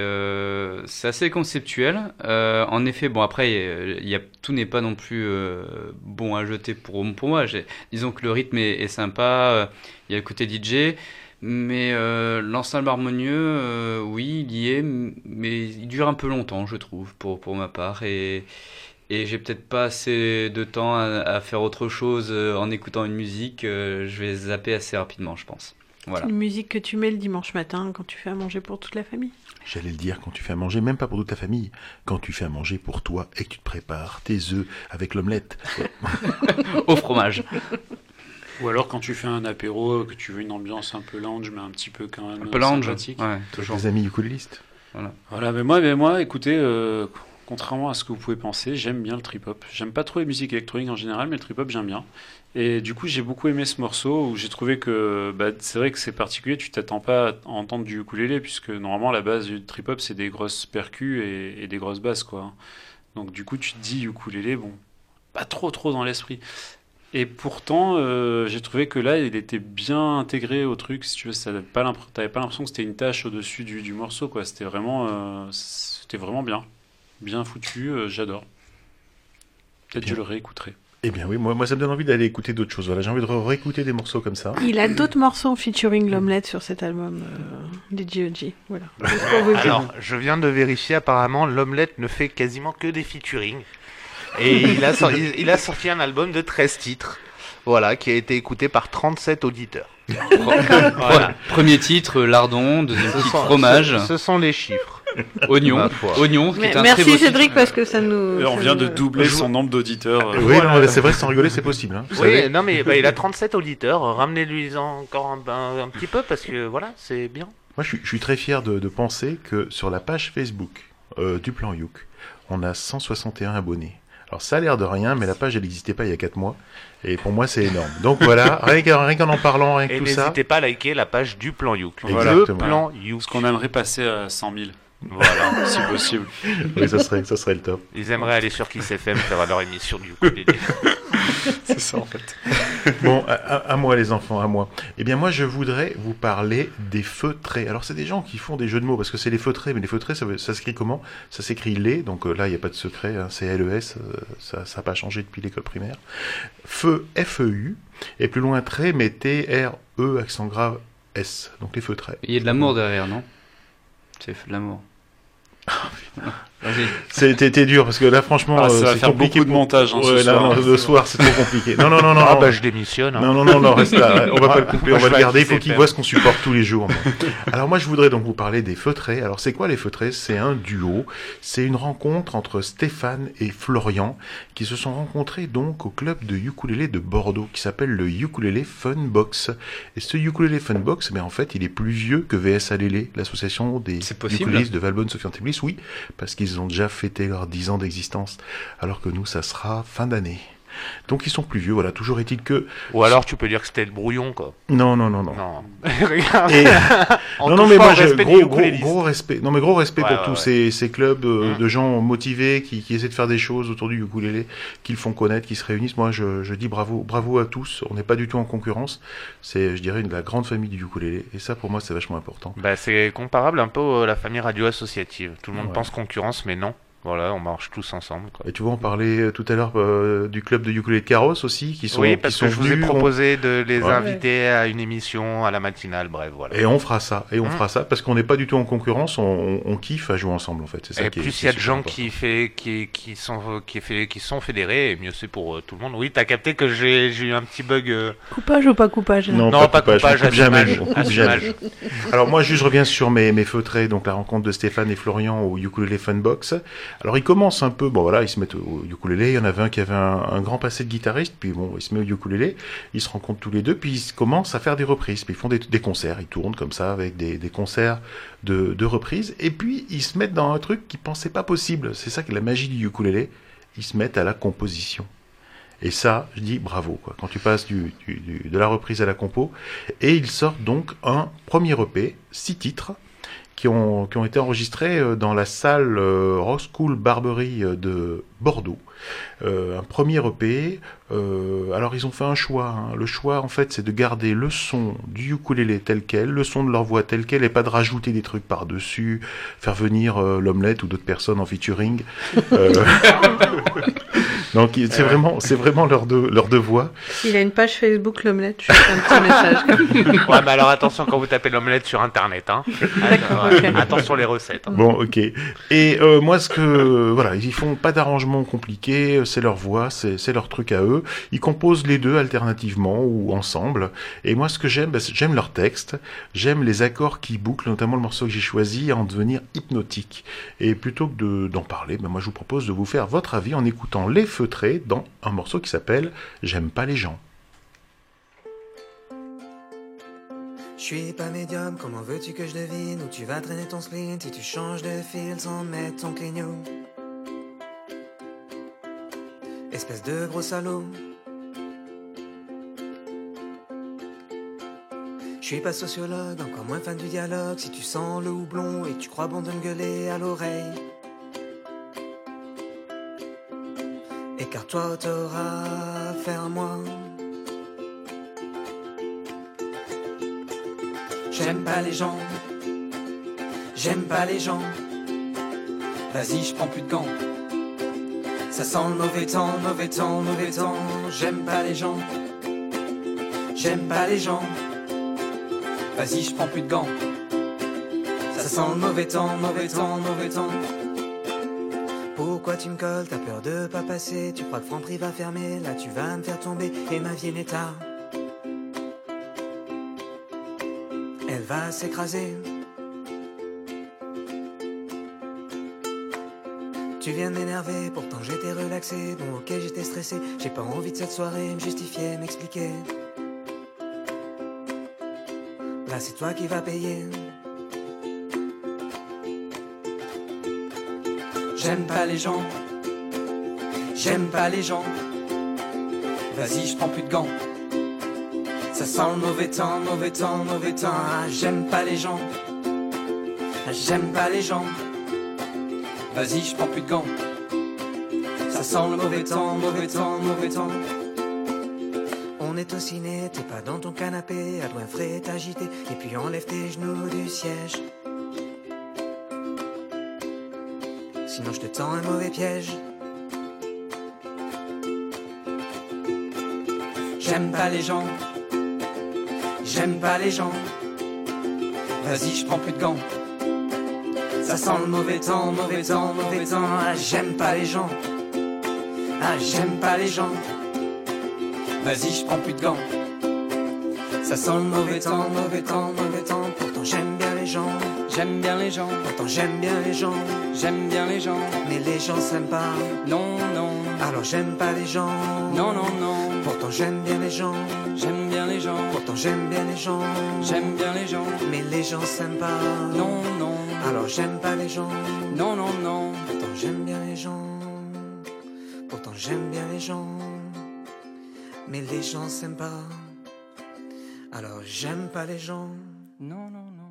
c'est assez conceptuel. En effet, bon après, il y a, tout n'est pas non plus bon à jeter pour pour moi. Disons que le rythme est, est sympa. Il y a le côté DJ. Mais l'ensemble harmonieux, oui, il y est, mais il dure un peu longtemps, je trouve, pour, pour ma part. Et, et j'ai peut-être pas assez de temps à, à faire autre chose euh, en écoutant une musique. euh, je vais zapper assez rapidement, je pense. Voilà. C'est une musique que tu mets le dimanche matin quand tu fais à manger pour toute la famille. J'allais le dire quand tu fais à manger, même pas pour toute ta famille, quand tu fais à manger pour toi et que tu te prépares tes œufs avec l'omelette. Au fromage. Ou alors quand tu fais un apéro, que tu veux une ambiance un peu lounge, mais un petit peu quand même Un peu lounge, sympathique. ouais, toujours. Les amis ukulélistes. Voilà. Voilà, mais moi, mais moi écoutez, euh, contrairement à ce que vous pouvez penser, j'aime bien le trip-hop. J'aime pas trop les musiques électroniques en général, mais le trip-hop, j'aime bien. Et du coup, j'ai beaucoup aimé ce morceau où j'ai trouvé que bah, c'est vrai que c'est particulier, tu t'attends pas à entendre du ukulélé, puisque normalement, la base du trip-hop, c'est des grosses percus et, des grosses basses, quoi. Donc du coup, tu te dis ukulélé, bon, pas trop trop dans l'esprit. Et pourtant, euh, j'ai trouvé que là, il était bien intégré au truc. Si tu veux, t'avais pas l'impression que c'était une tâche au-dessus du, du morceau, quoi. C'était vraiment, euh, c'était vraiment bien, bien foutu. euh, J'adore. Peut-être je le réécouterai. Eh bien oui, moi, moi ça me donne envie d'aller écouter d'autres choses. Voilà, j'ai envie de réécouter des morceaux comme ça. Il a d'autres morceaux featuring l'omelette sur cet album euh, des G.O.G. Voilà. Alors, je viens de vérifier, apparemment, l'omelette ne fait quasiment que des featuring. Et il a, sorti, il a sorti un album de 13 titres. Voilà, qui a été écouté par 37 auditeurs. Voilà. Premier titre, lardon. Deuxième titre, fromage. Ce, ce sont les chiffres. Oignon. Oignon, qui est un très merci titre. Cédric parce que ça nous. Et on ça vient de doubler son nombre d'auditeurs. Oui, Voilà. c'est vrai, sans rigoler, c'est possible. hein. Oui, savez. non mais bah, il a 37 auditeurs, ramenez-lui encore un, un- un petit peu parce que voilà, c'est bien. Moi, je suis, je suis très fier de, de penser que sur la page Facebook euh, du plan Youk, on a 161 abonnés. Alors, ça a l'air de rien, mais la page, elle n'existait pas il y a 4 mois. Et pour moi, c'est énorme. Donc voilà, rien qu'en rien qu'en en parlant, rien que Et tout ça. n'hésitez pas à liker la page du plan Youk. Voilà. Le Exactement. plan Youk. Parce qu'on aimerait passer à 100 000, Voilà. si possible. Oui, ça serait, ça serait le top. Ils aimeraient aller sur Kiss FM faire leur émission du ukulélé. C'est ça en fait. Bon, à, à- à moi les enfants, à moi. Eh bien moi je voudrais vous parler des feutrés. Alors c'est des gens qui font des jeux de mots parce que c'est les feutrés, mais les feutrés ça s'écrit comment? Ça s'écrit les, donc euh, là il n'y a pas de secret, hein, c'est LES, euh, ça n'a pas changé depuis l'école primaire. Feu, F-E-U, et plus loin trait, mais T-R-E, accent grave S, donc les feutrés. Il y a de l'amour derrière, non? C'est de l'amour. Oh, C'était dur parce que là franchement Ah, ça euh, va faire compliqué beaucoup de montage, hein, ce Ouais, là, soir. non, le soir c'est trop compliqué. Non non non non. Ah non. bah je démissionne. hein. Non, non, non, non, reste là. On va pas le couper, Moi, on va le garder. Il faut qu'il voit ce qu'on supporte tous les jours. Alors moi, je voudrais donc vous parler des feutrés. Alors c'est quoi les feutrés? C'est un duo. C'est une rencontre entre Stéphane et Florian qui se sont rencontrés donc au club de ukulélé de Bordeaux qui s'appelle le Ukulélé Fun Box. Et ce Ukulélé Fun Box, mais en fait, il est plus vieux que VS Alélé, l'association des ukulélistes de Valbonne Sophie Antiblis. Oui, parce qu'ils ont déjà fêté leurs 10 ans d'existence, alors que nous, ça sera fin d'année. Donc ils sont plus vieux, voilà. Toujours est-il que Ou alors tu peux dire que c'était le brouillon quoi. non, non, non, non. Non. Regarde. Et- En non, non, mais moi, je, respect gros, gros, gros respect. Non, mais gros respect Ouais, pour ouais, tous ouais. ces, ces clubs euh, Mhm. de gens motivés qui, qui essaient de faire des choses autour du ukulélé, qui le font connaître, qui se réunissent. Moi, je, je dis bravo, bravo à tous. On n'est pas du tout en concurrence. C'est, je dirais, une, la grande famille du ukulélé. Et ça, pour moi, c'est vachement important. Bah, c'est comparable un peu à la famille radio associative. Tout le monde Ouais. pense concurrence, mais non. Voilà, on marche tous ensemble. Quoi. Et tu vois, on parlait euh, tout à l'heure euh, du club de ukulélé de Carros aussi, qui sont, oui, qui parce sont que je vous ai on- proposé de les Ouais. inviter à une émission, à la matinale, bref, voilà. Et on fera ça, et on Mhm. fera ça, parce qu'on n'est pas du tout en concurrence, on, on- on kiffe à jouer ensemble en fait. C'est ça Et qui est- plus qui il y a de gens important. qui, fait, qui, qui, sont, qui, fait, qui sont fédérés, et mieux c'est pour euh, tout le monde. Oui, t'as capté que j'ai j'ai eu un petit bug. euh, Coupage ou pas coupage? Non, Non, pas, pas coupage, coupage, jamais, jamais. Alors moi, juste je reviens sur mes, mes feutrés, donc la rencontre de Stéphane et Florian au Ukulele Funbox. Alors ils commencent un peu, bon voilà, ils se mettent au ukulélé, il y en avait un qui avait un, grand passé de guitariste, puis bon, il se met au ukulélé, ils se rencontrent tous les deux, puis ils commencent à faire des reprises, puis ils font des, concerts, ils tournent comme ça avec des, concerts de, reprises, et puis ils se mettent dans un truc qu'ils pensaient pas possible, c'est ça qui est la magie du ukulélé, ils se mettent à la composition. Et ça, je dis bravo. Quand tu passes de la reprise à la compo. Et ils sortent donc un premier EP, six titres, qui ont, été enregistrés euh, dans la salle euh, Rock School Barbery euh, de Bordeaux. Euh, un premier EP. euh, alors ils ont fait un choix. hein. Le choix, en fait, c'est de garder le son du ukulélé tel quel, le son de leur voix tel quel, et pas de rajouter des trucs par-dessus, faire venir euh, l'omelette ou d'autres personnes en featuring. Euh, Donc c'est vraiment, c'est vraiment leur de, leur voix. Il a une page Facebook, l'omelette, je fais un petit message. ouais, mais alors attention quand vous tapez l'omelette sur internet. Hein. D'accord, Attention, les recettes. hein. Bon, ok. Et euh, moi, ce que voilà, ils font pas d'arrangement compliqué, c'est leur voix, c'est leur truc à eux. Ils composent les deux alternativement ou ensemble. Et moi, ce que j'aime, bah, j'aime leur texte, j'aime les accords qui bouclent, notamment le morceau que j'ai choisi, à en devenir hypnotique. Et plutôt que de- d'en parler, bah, moi, je vous propose de vous faire votre avis en écoutant Les Feutrés dans un morceau qui s'appelle J'aime pas les gens. Je suis pas médium, comment veux-tu que je devine? Espèce de gros salaud. Je suis pas sociologue, encore moins fan du dialogue. Si tu sens le houblon et tu crois bon de me gueuler à l'oreille. Écarte-toi, t'auras affaire à moi. J'aime pas les gens. J'aime pas les gens. Vas-y, je prends plus de gants. Ça sent le mauvais temps, mauvais temps, mauvais temps. J'aime pas les gens. J'aime pas les gens. Vas-y, je prends plus de gants. Ça sent le mauvais temps, mauvais temps, mauvais temps. Pourquoi tu me colles, t'as peur de pas passer Tu crois que Franprix va fermer, là tu vas me faire tomber Et ma vie en état Elle va s'écraser Tu viens m'énerver, pourtant j'étais relaxé Bon ok j'étais stressé, j'ai pas envie de cette soirée Me justifier, m'expliquer Là c'est toi qui vas payer J'aime pas les gens. J'aime pas les gens. Vas-y, je prends plus de gants. Ça sent le mauvais temps, mauvais temps, mauvais temps. Ah, j'aime pas les gens. Ah, j'aime pas les gens. Vas-y, je prends plus de gants. Ça sent le mauvais temps, mauvais temps, mauvais temps. On est au ciné, t'es pas dans ton canapé, à loin frais agité, et puis enlève tes genoux du siège. Sinon je te tends un mauvais piège. J'aime pas les gens. J'aime pas les gens. Vas-y, je prends plus de gants. Ça sent le mauvais temps, mauvais temps, mauvais temps. Ah, j'aime pas les gens. Ah, j'aime pas les gens. Vas-y, je prends plus de gants. Ça sent le mauvais temps, mauvais temps, mauvais temps. Pourtant j'aime bien les gens. J'aime bien les gens. Pourtant j'aime bien les gens. J'aime bien les gens. Mais les gens s'aiment pas. Non, non. Alors j'aime pas les gens. Non, non, non. Pourtant j'aime bien les gens. J'aime bien les gens. Pourtant j'aime bien les gens. J'aime bien les gens. Mais les gens s'aiment pas. Non, non. Alors j'aime pas les gens. Non, non, non. Pourtant j'aime bien les gens. Pourtant j'aime bien les gens. Mais les gens s'aiment pas. Alors j'aime pas les gens. Non, non, non.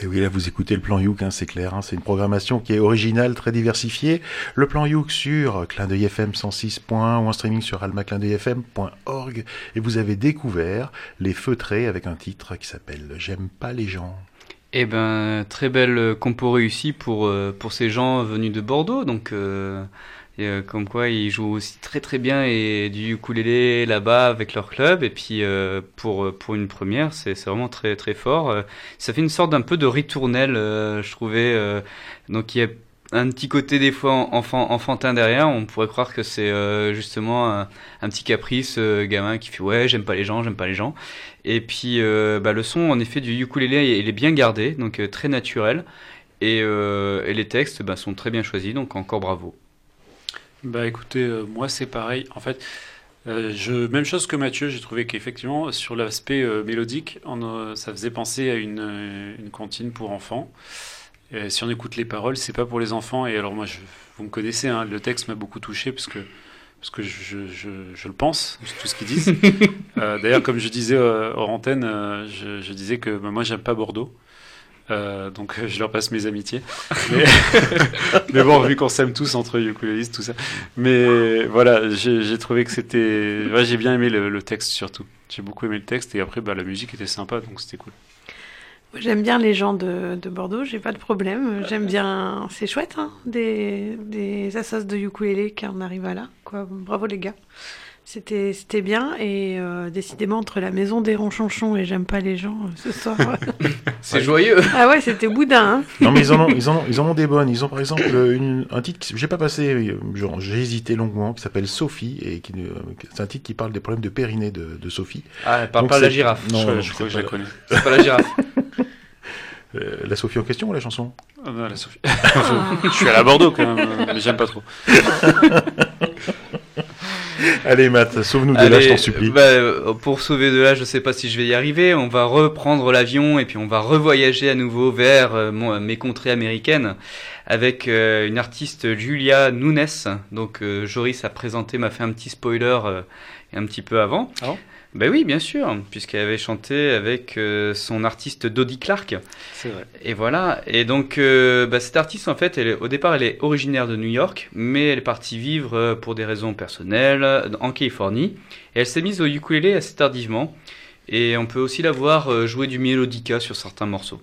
Et oui, là, vous écoutez le plan Youk, hein, c'est clair. hein, c'est une programmation qui est originale, très diversifiée. Le plan Youk sur Clin d'œil FM 106.1 ou en streaming sur almaclindeuilfm.org. Et vous avez découvert Les Feutrés avec un titre qui s'appelle J'aime pas les gens. Eh ben, très belle euh, compo réussie pour, euh, pour ces gens venus de Bordeaux. Donc, euh, euh, comme quoi ils jouent aussi très très bien et du ukulélé là-bas avec leur club. Et puis, euh, pour, pour une première, c'est vraiment très très fort. Ça fait une sorte d'un peu de ritournelle, je trouvais. donc, il y a un petit côté des fois enfant, enfantin derrière. On pourrait croire que c'est euh, justement un, petit caprice euh, gamin qui fait ouais, j'aime pas les gens, j'aime pas les gens. Et puis, euh, bah, le son, en effet, du ukulélé, il est bien gardé, donc euh, très naturel. Et, euh, et les textes bah, sont très bien choisis, donc encore bravo. Bah écoutez, euh, moi c'est pareil. En fait, euh, je, même chose que Mathieu, j'ai trouvé qu'effectivement, sur l'aspect euh, mélodique, on, euh, ça faisait penser à une, une pour enfants. Et si on écoute les paroles, c'est pas pour les enfants. Et alors moi, je, vous me connaissez, hein, le texte m'a beaucoup touché parce que, parce que je, je, je le pense, tout ce qu'ils disent. Euh, D'ailleurs, comme je disais euh, hors antenne, euh, je, disais que bah, moi j'aime pas Bordeaux. Euh, donc euh, je leur passe mes amitiés. Mais, mais bon, vu qu'on s'aime tous entre ukulélistes, tout ça. Mais voilà, j'ai j'ai trouvé que c'était. Ouais, j'ai bien aimé le, le texte surtout. J'ai beaucoup aimé le texte et après, bah, la musique était sympa, donc c'était cool. J'aime bien les gens de, de Bordeaux, j'ai pas de problème. J'aime bien, c'est chouette, hein, des, des assos de ukulélé qui en arrivent à là. Quoi. Bravo les gars. C'était, c'était bien et euh, décidément entre la maison des ronchonchons et j'aime pas les gens euh, ce soir. C'est joyeux. ah ouais, c'était boudin. Hein. Non, mais ils en ont, ils en ont, ils en ont des bonnes. Ils ont par exemple une- un titre que j'ai pas passé, euh, genre, j'ai hésité longuement, qui s'appelle Sophie et qui, euh, c'est un titre qui parle des problèmes de périnée de, de Sophie. Ah, elle parle Donc pas de la girafe. Non, Je- je crois que je la connais. C'est pas la girafe. Euh, la Sophie en question ou la chanson? Ah, bah, la Sophie. je suis à la Bordeaux quand même, euh, mais j'aime pas trop. Allez, Matt, sauve-nous de là, je t'en supplie. bah, euh, pour sauver de là, je sais pas si je vais y arriver. On va reprendre l'avion et puis on va revoyager à nouveau vers euh, mon- mes contrées américaines avec euh, une artiste Julia Nunes. Donc euh, Joris a présenté, m'a fait un petit spoiler euh, un petit peu avant. Ah bon? Ben oui, bien sûr, puisqu'elle avait chanté avec euh, son artiste Dodie Clark. C'est vrai. Et voilà. Et donc, euh, bah, cette artiste, en fait, elle est, au départ, elle est originaire de New York, mais elle est partie vivre euh, pour des raisons personnelles en Californie. Et elle s'est mise au ukulélé assez tardivement. Et on peut aussi la voir jouer du melodica sur certains morceaux.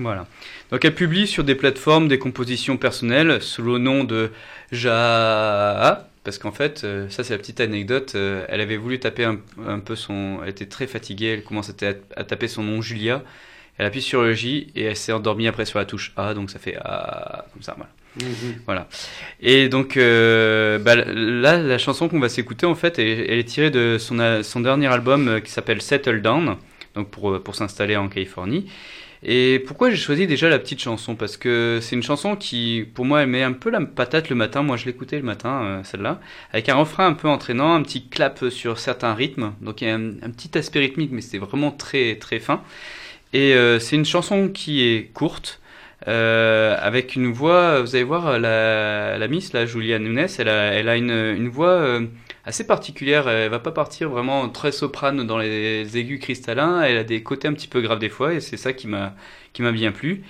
Voilà. Donc, elle publie sur des plateformes des compositions personnelles sous le nom de Ja. Parce qu'en fait, euh, ça c'est la petite anecdote, euh, elle avait voulu taper un, un peu son... Elle était très fatiguée, elle commence à, à taper son nom Julia. Elle appuie sur le J et elle s'est endormie après sur la touche A, donc ça fait A, comme ça, voilà. Voilà. Et donc euh, bah, là, la chanson qu'on va s'écouter en fait, elle, elle est tirée de son, son dernier album qui s'appelle Settle Down, donc pour, pour s'installer en Californie. Et pourquoi j'ai choisi déjà la petite chanson? Parce que c'est une chanson qui, pour moi, elle met un peu la patate le matin. Moi, je l'écoutais le matin, euh, celle-là, avec un refrain un peu entraînant, un petit clap sur certains rythmes. Donc il y a un, petit aspect rythmique, mais c'est vraiment très très fin. Et euh, c'est une chanson qui est courte, euh, avec une voix, vous allez voir, la, la Miss, la Julia Nunes, elle a, elle a une, une voix euh, assez particulière. Elle va pas partir vraiment très soprane dans les aigus cristallins. Elle a des côtés un petit peu graves des fois, et c'est ça qui m'a qui m'a bien plu.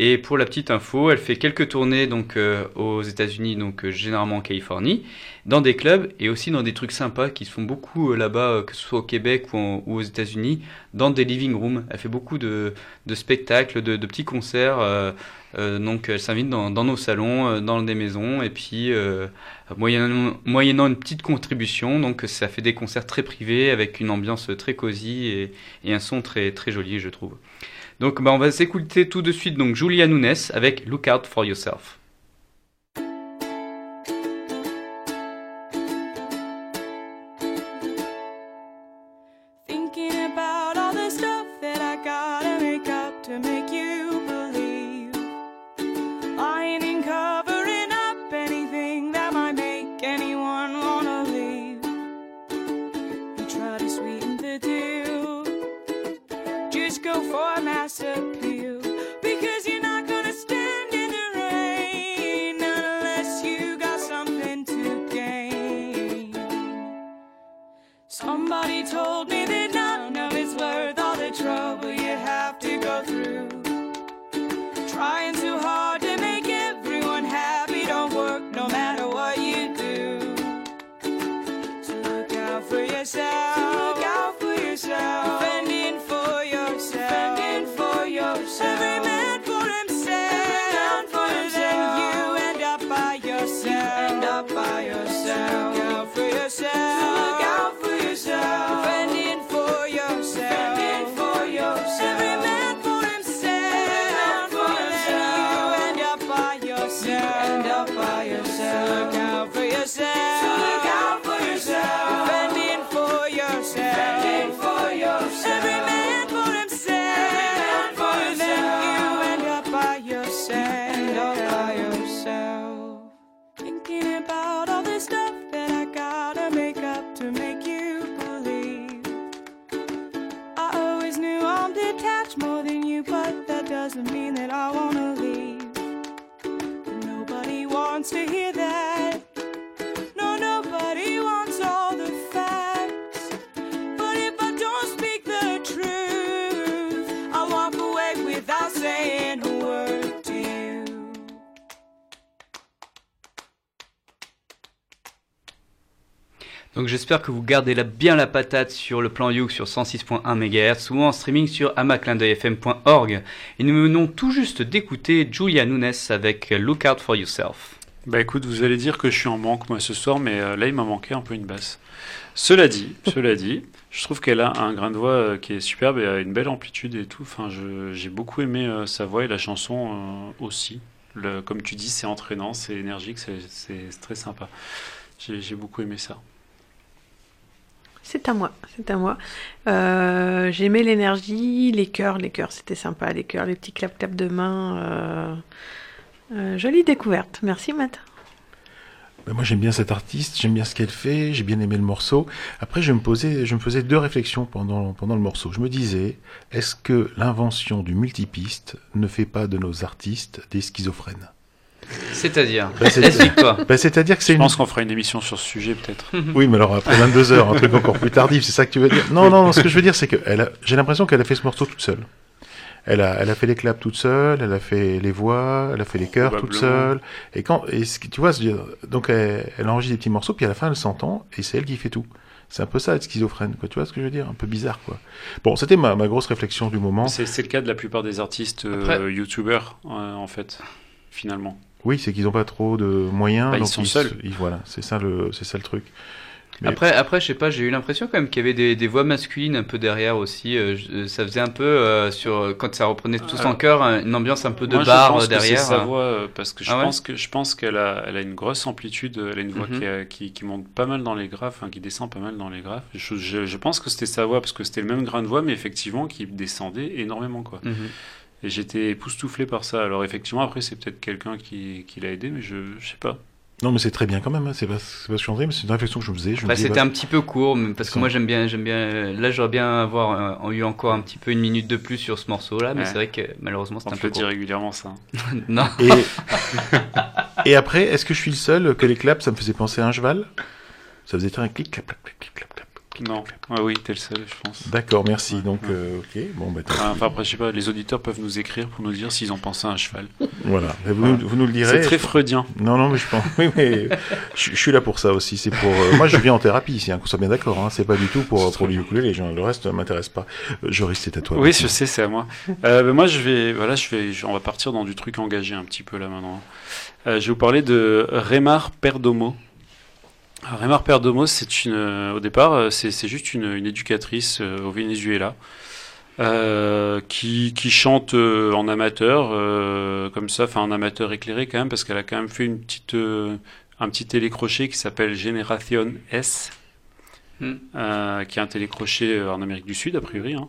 Et pour la petite info, elle fait quelques tournées donc euh, aux États-Unis, donc euh, généralement en Californie, dans des clubs et aussi dans des trucs sympas qui se font beaucoup euh, là-bas, euh, que ce soit au Québec ou, aux États-Unis, dans des living rooms. Elle fait beaucoup de, de spectacles, de, de petits concerts. euh, donc elle s'invite dans, dans nos salons, dans des maisons, et puis moyennant, moyennant une petite contribution, donc ça fait des concerts très privés avec une ambiance très cosy et, et un son très très joli, je trouve. Donc bah, on va s'écouter tout de suite donc Julia Nunes avec Look Out for Yourself. For j'espère que vous gardez la- bien la patate sur le plan Youk sur 106.1 MHz ou en streaming sur amaclindeuilfm.org. Et nous venons tout juste d'écouter Julia Nunes avec Look Out for Yourself. Bah écoute, vous allez dire que je suis en manque moi ce soir, mais euh, là il m'a manqué un peu une basse. Cela dit, cela dit, je trouve qu'elle a un grain de voix euh, qui est superbe et a une belle amplitude et tout. Enfin, j'ai beaucoup aimé euh, sa voix et la chanson aussi. Le, comme tu dis, c'est entraînant, c'est énergique, c'est- très sympa. J'ai j'ai beaucoup aimé ça. C'est à moi, c'est à moi. Euh, J'aimais l'énergie, les chœurs, les chœurs, c'était sympa, les chœurs, les petits clap-clap de main. euh, euh, jolie découverte. Merci, Matt. Ben, moi j'aime bien cette artiste, j'aime bien ce qu'elle fait, j'ai bien aimé le morceau. Après je me posais, je me faisais deux réflexions pendant, pendant le morceau. Je me disais, est-ce que l'invention du multipiste ne fait pas de nos artistes des schizophrènes? C'est-à-dire c'est- Explique-toi. Ben, C'est-à-dire que c'est Je une... pense qu'on fera une émission sur ce sujet peut-être. Oui, mais alors après 22 heures, un truc encore plus tardif, c'est ça que tu veux dire? Non, non, non, ce que je veux dire, c'est que elle a- j'ai l'impression qu'elle a fait ce morceau toute seule. Elle a, elle a fait les claps toute seule, elle a fait les voix, elle a fait les chœurs toute seule. Et quand, et ce que- tu vois, donc elle, elle enregistre des petits morceaux, puis à la fin elle s'entend, et c'est elle qui fait tout. C'est un peu ça, être schizophrène, quoi. Tu vois ce que je veux dire? Un peu bizarre, quoi. Bon, c'était ma, ma grosse réflexion du moment. C'est c'est le cas de la plupart des artistes euh, Après- youtubeurs euh, en fait, finalement. Oui, c'est qu'ils n'ont pas trop de moyens. Bah, ils donc sont se- seuls. ils- voilà, c'est ça le, c'est ça le truc. Mais- Après, après, je sais pas, j'ai eu l'impression quand même qu'il y avait des, des voix masculines un peu derrière aussi. euh, je- ça faisait un peu euh, sur quand ça reprenait tous en chœur, une ambiance un peu de Moi, je pense euh, que c'est derrière. sa voix, euh, parce que je Ah ouais pense que je pense qu'elle a, elle a une grosse amplitude, elle a une voix Mhm. qui, a- qui, qui monte pas mal dans les graves, enfin, qui descend pas mal dans les graves. Je, je, je pense que c'était sa voix parce que c'était le même grain de voix, mais effectivement qui descendait énormément quoi. Mhm. Et j'étais époustouflé par ça. Alors effectivement après c'est peut-être quelqu'un qui, qui l'a aidé, mais je, je sais pas. Non, mais c'est très bien quand même. hein. C'est pas, c'est pas ce que je suis en train de dire, mais c'est une réflexion que je me faisais. Disais, c'était bah, un petit peu court, mais parce que moi j'aime bien, j'aime bien. Là, j'aurais bien avoir euh, eu encore un petit peu une minute de plus sur ce morceau-là, mais Ouais. c'est vrai que malheureusement c'est On un peu le dit court. régulièrement ça. hein. non. Et, et après, est-ce que je suis le seul que les claps, ça me faisait penser à un cheval? Ça faisait un clic, clap, clap, clap, clic, clap, Non. Ah oui, t'es le seul, je pense. D'accord, merci. Donc, euh, ok. Bon, bah, Enfin, enfin, après je sais pas, les auditeurs peuvent nous écrire pour nous dire s'ils ont pensé à un cheval. voilà. Et Vous, vous nous le direz. C'est très freudien. Non, non, mais je pense. Oui, mais je, je suis là pour ça aussi. C'est pour. euh, moi, je viens en thérapie ici. Hein, qu'on soit bien d'accord. Hein, c'est pas du tout pour pour le ukulélé. gens. Le reste m'intéresse pas. Euh, Joris, c'est à toi. Oui, je sais, c'est à moi. Euh, ben moi, je vais, voilà, je vais, je- on va partir dans du truc engagé un petit peu là maintenant. Je vais vous parler de Remar Perdomo. Alors, Remar Perdomo, c'est une, euh, au départ, euh, c'est c'est juste une, une éducatrice euh, au Venezuela euh, qui, qui chante euh, en amateur, euh, comme ça, enfin en amateur éclairé quand même, parce qu'elle a quand même fait une petite, un petit télécrochet qui s'appelle Génération S. Hmm. euh, qui est un télécrochet en Amérique du Sud, a priori, hein,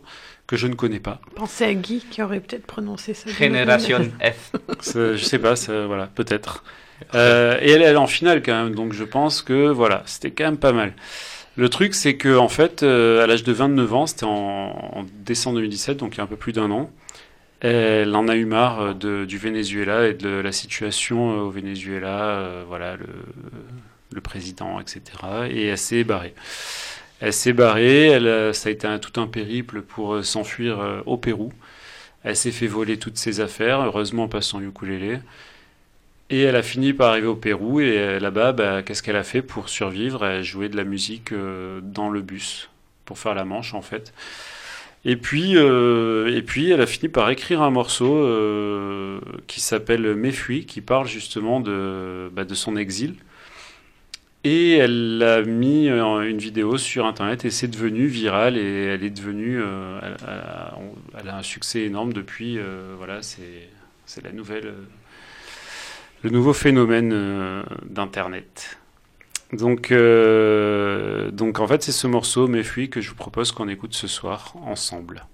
que je ne connais pas. Pensez à Guy qui aurait peut-être prononcé ça. Génération F. Je sais pas, voilà, peut-être. Euh, et elle, elle est en finale quand même, donc je pense que voilà, c'était quand même pas mal. Le truc, c'est que en fait, euh, à l'âge de 29 ans, c'était en, en décembre 2017, donc il y a un peu plus d'un an, elle en a eu marre euh, de, du Venezuela et de la situation au Venezuela, euh, voilà, le, le président, etc. Et elle s'est barrée. Elle s'est barrée, elle, a- ça a été tout un périple pour euh, s'enfuir euh, au Pérou. Elle s'est fait voler toutes ses affaires, heureusement en passant ukulélé. Et elle a fini par arriver au Pérou et euh, là-bas, bah, qu'est-ce qu'elle a fait pour survivre? Elle jouait de la musique euh, dans le bus pour faire la manche en fait. Et puis, euh, et puis, elle a fini par écrire un morceau euh, qui s'appelle Méfui, qui parle justement de, bah, de son exil. Et elle a mis euh, une vidéo sur Internet et c'est devenu viral et elle est devenue, euh, elle, a, un succès énorme depuis. euh, voilà, c'est la nouvelle, le nouveau phénomène d'Internet. Donc, donc en fait, c'est ce morceau Méfui que je vous propose qu'on écoute ce soir ensemble.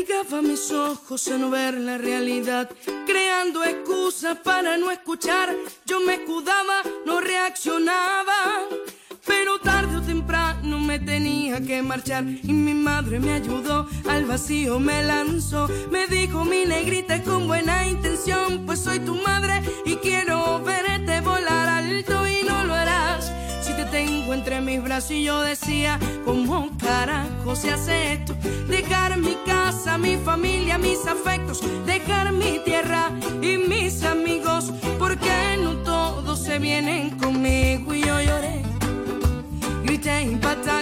Obligaba mis ojos a no ver la realidad, creando excusas para no escuchar. Yo me escudaba, no reaccionaba, pero tarde o temprano me tenía que marchar. Y mi madre me ayudó, al vacío me lanzó. Me dijo mi negrita con buena intención, pues soy tu madre y quiero verte volar alto y no lo harás. Tengo entre mis brazos y yo decía, ¿cómo carajo se hace esto? Dejar mi casa, mi familia, mis afectos, dejar mi tierra y mis amigos, porque no todos se vienen conmigo y yo lloré, grité y pataleé,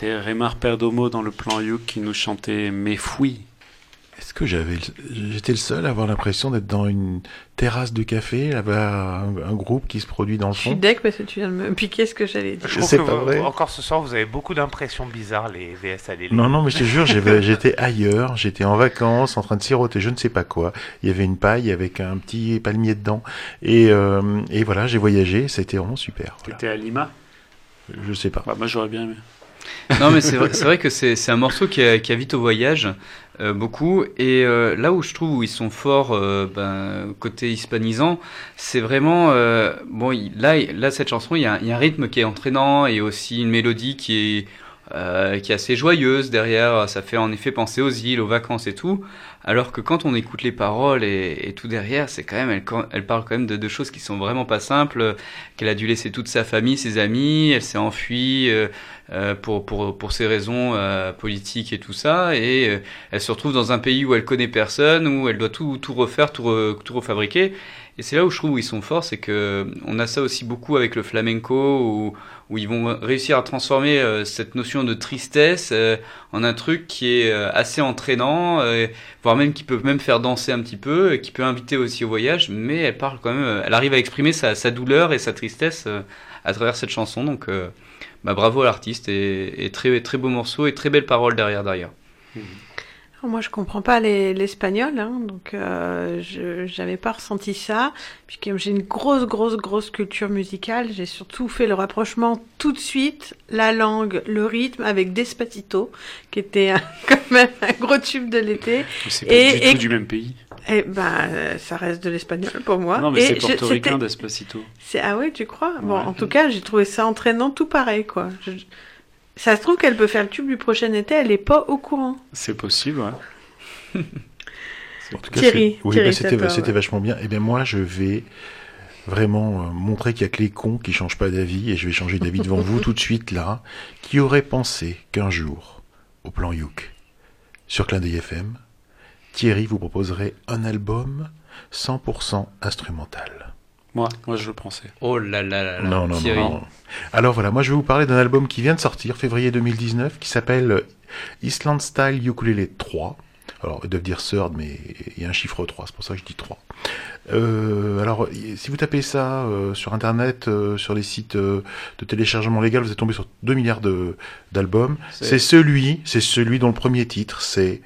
C'était Raymar Perdomo dans le plan Youk qui nous chantait Mes fouilles. Est-ce que j'avais, j'étais le seul à avoir l'impression d'être dans une terrasse de café, là-bas, un, un groupe qui se produit dans le Je suis fond? deck parce que tu viens de me piquer ce que j'allais dire? Je Je trouve sais que pas vous- vrai. encore ce soir, vous avez beaucoup d'impressions bizarres, les VS à. Non, non, mais je te jure, j'étais ailleurs, j'étais en vacances, en train de siroter je ne sais pas quoi. Il y avait une paille avec un petit palmier dedans. Et, euh, et voilà, j'ai voyagé, c'était vraiment super. Voilà. T'étais à Lima? Je sais pas. Bah, Moi j'aurais bien aimé. Non, mais c'est vrai, vrai que c'est un morceau qui, a- qui invite au voyage euh, beaucoup. Et euh, là où je trouve où ils sont forts, euh, ben, côté hispanisant, c'est vraiment. euh, bon, là, là, cette chanson, il y, a, un- il y a un rythme qui est entraînant et aussi une mélodie qui est. euh, qui est assez joyeuse derrière, ça fait en effet penser aux îles, aux vacances et tout, alors que quand on écoute les paroles et, et tout derrière, c'est quand même, elle, elle parle quand même de, de choses qui sont vraiment pas simples, qu'elle a dû laisser toute sa famille, ses amis, elle s'est enfuie, euh, euh, pour, pour, pour ces raisons euh, politiques et tout ça. Et euh, elle se retrouve dans un pays où elle connaît personne, où elle doit tout, tout refaire, tout, re- tout refabriquer. Et c'est là où je trouve où ils sont forts, c'est que on a ça aussi beaucoup avec le flamenco, où, où ils vont réussir à transformer euh, cette notion de tristesse euh, en un truc qui est euh, assez entraînant, euh, voire même qui peut même faire danser un petit peu, et qui peut inviter aussi au voyage, mais elle parle quand même, euh, elle arrive à exprimer sa, sa douleur et sa tristesse à travers cette chanson. Donc bah, bravo à l'artiste et, très très beau morceau et très belle parole derrière d'ailleurs. Oh, Moi, je comprends pas les- l'espagnol, hein, donc euh, je j'avais pas ressenti ça. Puis comme j'ai une grosse, grosse, grosse culture musicale, j'ai surtout fait le rapprochement tout de suite, la langue, le rythme avec Despacito, qui était un- quand même un gros tube de l'été. C'est pas Et- du et- tout du même pays. Et ben, euh, ça reste de l'espagnol pour moi. Non, mais c'est portoricain Despacito. Ah ouais, tu crois? Bon, en tout cas, j'ai trouvé ça entraînant, tout pareil, quoi. Je- Ça se trouve qu'elle peut faire le tube du prochain été, elle est pas au courant. C'est possible, ouais. En tout cas, Thierry, oui, Thierry, bah, c'était c'est toi, c'était ouais. vachement bien. Et bien moi, je vais vraiment euh, montrer qu'il y a que les cons qui changent pas d'avis, et je vais changer d'avis devant vous tout de suite là. Qui aurait pensé qu'un jour, au plan Youk, sur Clin d'œil FM, Thierry vous proposerait un album 100% instrumental Moi, moi je le pensais. Oh là là là là. Non, non, Thierry. non. Alors voilà, moi je vais vous parler d'un album qui vient de sortir, février 2019, qui s'appelle Island Style Ukulele 3. Alors, ils doivent dire third, mais il y a un chiffre 3, c'est pour ça que je dis 3. Euh, alors, si vous tapez ça euh, sur Internet, euh, sur les sites euh, de téléchargement légal, vous êtes tombé sur 2 milliards de- d'albums. C'est- C'est celui, c'est celui dont le premier titre, c'est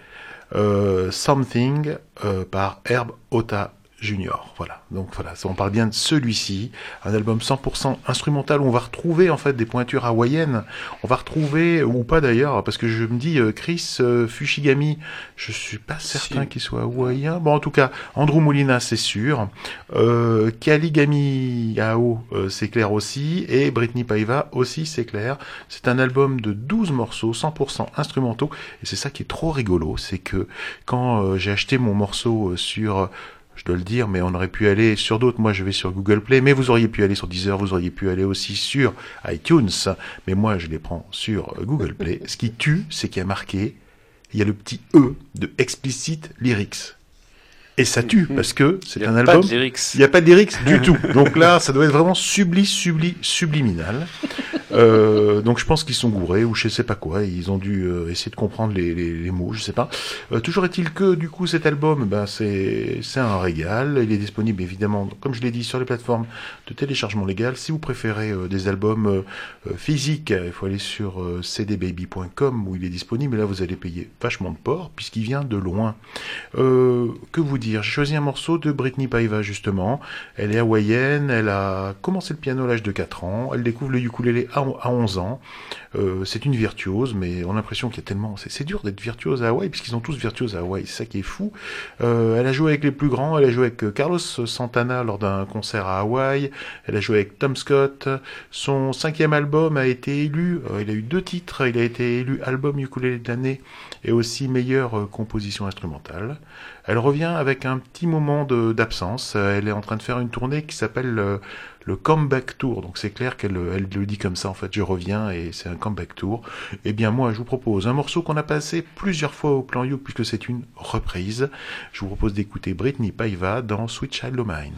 euh, Something euh, par Herb Ota Junior. Voilà. Donc voilà, on parle bien de celui-ci, un album 100% instrumental où on va retrouver en fait des pointures hawaïennes. On va retrouver ou pas d'ailleurs, parce que je me dis euh, Chris euh, Fushigami, je suis pas certain qu'il soit hawaïen. Bon, en tout cas, Andrew Molina, c'est sûr. Euh, Kaligami Yao, euh, c'est clair aussi. Et Britney Paiva aussi, c'est clair. C'est un album de 12 morceaux, 100% instrumentaux. Et c'est ça qui est trop rigolo, c'est que quand euh, j'ai acheté mon morceau sur je dois le dire, mais on aurait pu aller sur d'autres. Moi, je vais sur Google Play, mais vous auriez pu aller sur Deezer, vous auriez pu aller aussi sur iTunes. Mais moi, je les prends sur Google Play. Ce qui tue, c'est qu'il y a marqué, il y a le petit E de explicit lyrics. Et ça tue, parce que c'est Il y a un pas album. de lyrics. Il n'y a pas de lyrics du tout. Donc là, ça doit être vraiment subli, subli, subliminal. Euh, donc je pense qu'ils sont gourés ou je sais pas quoi. Ils ont dû euh, essayer de comprendre les, mots, je sais pas. Euh, toujours est-il que du coup cet album, ben c'est c'est un régal. Il est disponible évidemment, comme je l'ai dit, sur les plateformes de téléchargement légal. Si vous préférez des albums physiques, il faut aller sur cdbaby.com où il est disponible. Et là, vous allez payer vachement de port puisqu'il vient de loin. Que vous dire? J'ai choisi un morceau de Britney Paiva justement. Elle est hawaïenne. Elle a commencé le piano à l'âge de 4 ans. Elle découvre le ukulélé à, à 11 ans. Euh, c'est une virtuose, mais on a l'impression qu'il y a tellement. C'est dur d'être virtuose à Hawaï, puisqu'ils sont tous virtuoses à Hawaï. C'est ça qui est fou. Euh, elle a joué avec les plus grands. Elle a joué avec euh, Carlos Santana lors d'un concert à Hawaï. Elle a joué avec Tom Scott. Son cinquième album a été élu. il a eu deux titres. Il a été élu album ukulélé de l'année et aussi meilleure composition instrumentale. Elle revient avec un petit moment d'absence. Elle est en train de faire une tournée qui s'appelle euh, le Comeback Tour. Donc c'est clair qu'elle euh, le dit comme ça. En fait, je reviens et c'est un Comeback Tour. Eh bien, moi, je vous propose un morceau qu'on a passé plusieurs fois au plan You puisque c'est une reprise. Je vous propose d'écouter Britney Paiva dans Sweet Child Mine.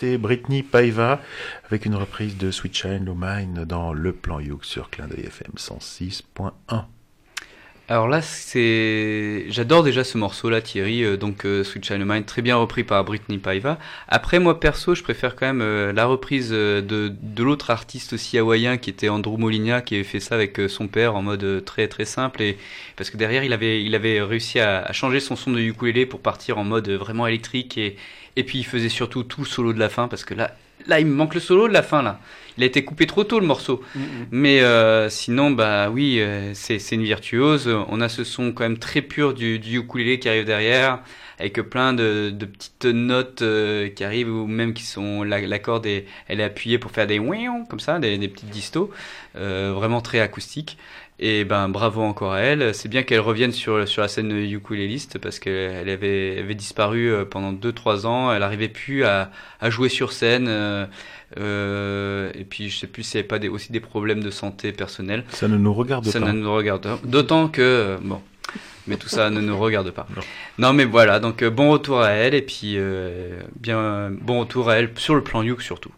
C'était Britney Paiva avec une reprise de Sweet Shine Low Mine dans Le Plan Youk sur Clin d'œil FM 106.1. Alors là, c'est, j'adore déjà ce morceau-là, Thierry. euh, donc euh, Sweet Child of Mine, très bien repris par Britney Paiva. Après, moi perso, je préfère quand même euh, la reprise de de l'autre artiste aussi hawaïen qui était Andrew Molina, qui avait fait ça avec son père en mode très très simple et parce que derrière, il avait il avait réussi à, à changer son son de ukulélé pour partir en mode vraiment électrique et et puis il faisait surtout tout le solo de la fin parce que là là il me manque le solo de la fin là. Il a été coupé trop tôt le morceau. Mais euh, sinon, bah oui, euh, c'est c'est une virtuose. On a ce son quand même très pur du, du ukulélé qui arrive derrière, avec plein de, de petites notes euh, qui arrivent ou même qui sont la, la corde est, elle est appuyée pour faire des comme ça, des, des petites distos, euh, vraiment très acoustiques. Et ben bravo encore à elle. C'est bien qu'elle revienne sur sur la scène ukuléliste parce qu'elle avait, avait disparu euh, pendant 2-3 ans. Elle arrivait plus à, à jouer sur scène. euh, euh, et puis je sais plus s'il n'y avait pas des, aussi des problèmes de santé personnelle. Ça ne nous regarde Ça pas. ne nous regarde pas. D'autant que euh, bon, mais tout ça ne nous regarde pas. Non, mais voilà, donc bon retour à elle et puis euh, bien bon retour à elle sur le plan Youk surtout.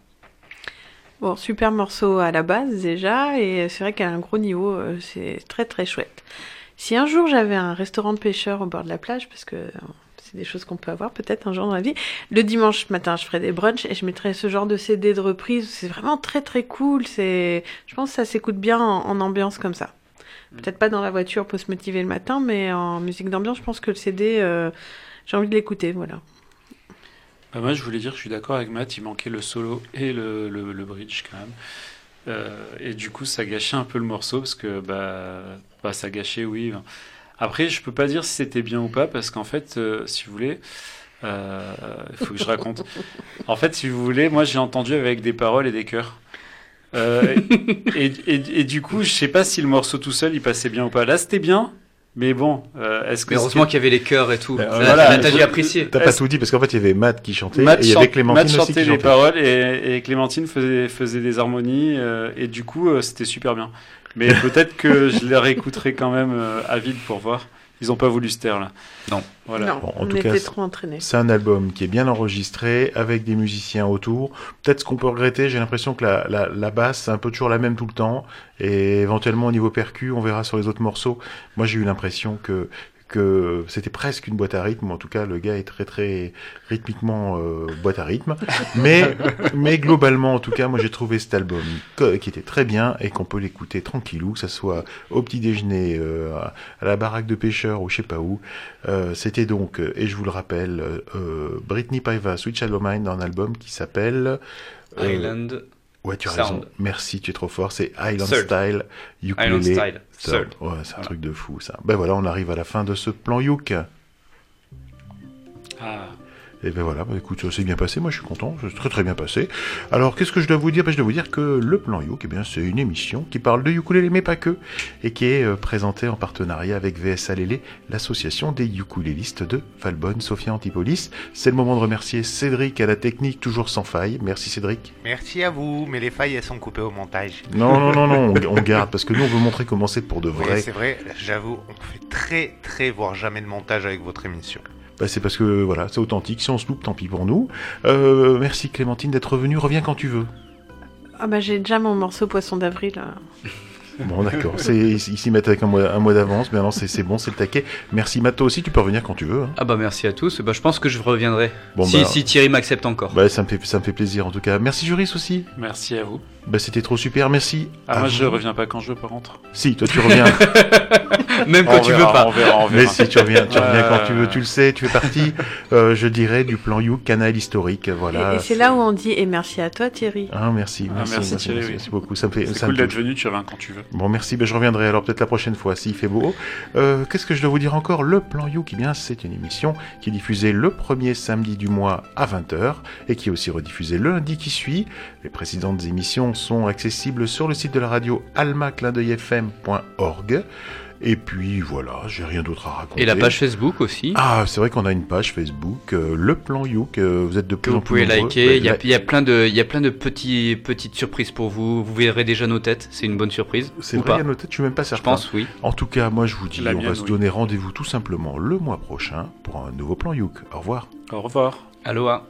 Bon, super morceau à la base déjà, et c'est vrai a un gros niveau, euh, c'est très très chouette. Si un jour j'avais un restaurant de pêcheurs au bord de la plage, parce que euh, c'est des choses qu'on peut avoir peut-être un jour dans la vie, le dimanche matin je ferais des brunchs et je mettrais ce genre de CD de reprise, c'est vraiment très très cool, c'est, je pense que ça s'écoute bien en, en ambiance comme ça. Peut-être pas dans la voiture pour se motiver le matin, mais en musique d'ambiance, je pense que le CD, euh, j'ai envie de l'écouter, voilà. Bah, moi, je voulais dire, je suis d'accord avec Matt, il manquait le solo et le, le, le bridge quand même. Euh, et du coup, ça gâchait un peu le morceau parce que bah, bah ça gâchait, oui. Après, je peux pas dire si c'était bien ou pas parce qu'en fait, euh, si vous voulez, euh, il faut que je raconte. En fait, si vous voulez, moi j'ai entendu avec des paroles et des chœurs. Euh, et, et, et du coup, je sais pas si le morceau tout seul il passait bien ou pas. Là, c'était bien, mais bon, euh, est-ce que Mais heureusement qu'il y avait les chœurs et tout. Euh, Là, voilà, là, t'as dû apprécier. T'as pas tout dit parce qu'en fait il y avait Matt qui chantait Matt et il y avait Clémentine Matt aussi chantait qui les chantait. paroles et, et Clémentine faisait, faisait des harmonies euh, et du coup euh, c'était super bien. Mais peut-être que je les réécouterai quand même euh, à vide pour voir. Ils ont pas voulu se taire là. Non. Voilà. Non, Bon, en on tout était cas, trop entraînés. C'est un album qui est bien enregistré, avec des musiciens autour. Peut-être ce qu'on peut regretter, j'ai l'impression que la, la, la basse, c'est un peu toujours la même tout le temps. Et éventuellement, au niveau percu, on verra sur les autres morceaux. Moi, j'ai eu l'impression que que c'était presque une boîte à rythme. En tout cas, le gars est très très rythmiquement euh, boîte à rythme. Mais mais globalement, en tout cas, moi j'ai trouvé cet album qui était très bien et qu'on peut l'écouter tranquillou, que ça soit au petit déjeuner, euh, à la baraque de pêcheurs ou je sais pas où. Euh, c'était donc, euh, et je vous le rappelle, euh, Britney Paiva, Sweet Shallow Mind, dans un album qui s'appelle euh, Island. Ouais, tu as Sound. raison. Merci, tu es trop fort. C'est Island Third. Style Ukulele. Island Style. Third. Third. Ouais, c'est un truc de fou ça. Ben voilà, on arrive à la fin de ce plan Youk. Ah. Et ben voilà, bah écoute, ça s'est bien passé, moi je suis content, c'est très très bien passé. Alors qu'est-ce que je dois vous dire? Ben, Je dois vous dire que le plan Youk, eh bien, c'est une émission qui parle de ukulélé, mais pas que, et qui est euh, présentée en partenariat avec VSA Lélé, l'association des ukulélistes de Valbonne, Sophia Antipolis. C'est le moment de remercier Cédric à la technique, toujours sans faille. Merci Cédric. Merci à vous, mais les failles elles sont coupées au montage. Non, non, non, non, on, on garde, parce que nous on veut montrer comment c'est pour de Oui, vrai. c'est vrai, j'avoue, on fait très très voire jamais de montage avec votre émission. Bah, c'est parce que voilà, c'est authentique. Si on se loupe, tant pis pour nous. Euh, merci Clémentine d'être venue. Reviens quand tu veux. Ah bah j'ai déjà mon morceau Poisson d'avril. là. Bon, d'accord. C'est ils s'y mettent avec un mois, un mois d'avance, mais non, c'est c'est bon, c'est le taquet. Merci Mato aussi. Tu peux revenir quand tu veux. hein. Ah bah merci à tous. Bah je pense que je reviendrai. Bon, si, bah- si Thierry m'accepte encore. Bah, ça me fait ça me fait plaisir en tout cas. Merci Juris aussi. Merci à vous. Bah, c'était trop super. Merci. Ah, moi vous. je reviens pas quand je veux par contre. Si, toi tu reviens. Même On verra, On verra, on verra. Mais si tu reviens, tu reviens quand tu veux, tu le sais, tu fais partie, euh, je dirais, du plan You, canal historique, voilà. et et c'est là où on dit et merci à toi Thierry. Ah, merci, Ah, merci, merci, merci, Thierry, oui. merci beaucoup, ça me fait, C'est ça cool me d'être venu, tu reviens quand tu veux. Bon, merci, ben, je reviendrai alors peut-être la prochaine fois s'il fait beau. Euh, Qu'est-ce que je dois vous dire encore? Le Plan You, qui bien, c'est une émission qui est diffusée le premier samedi du mois à 20h et qui est aussi rediffusée le lundi qui suit. Les précédentes émissions sont accessibles sur le site de la radio almaclindeuilfm.org. Et puis voilà, j'ai rien d'autre à raconter. Et la page Facebook aussi. Ah, c'est vrai qu'on a une page Facebook, euh, le plan Youk. euh, vous êtes de que plus en vous plus pouvez nombreux. liker. Ouais, Il y, a, la- il y a plein de, il y a plein de petits, petites surprises pour vous. Vous verrez déjà nos têtes. C'est une bonne surprise. C'est vrai, pas à noter, je suis même pas Je certain. pense, oui. En tout cas, moi je vous dis, La on va se donner rendez-vous tout simplement le mois prochain pour un nouveau plan Youk. Au revoir. Au revoir. Aloha.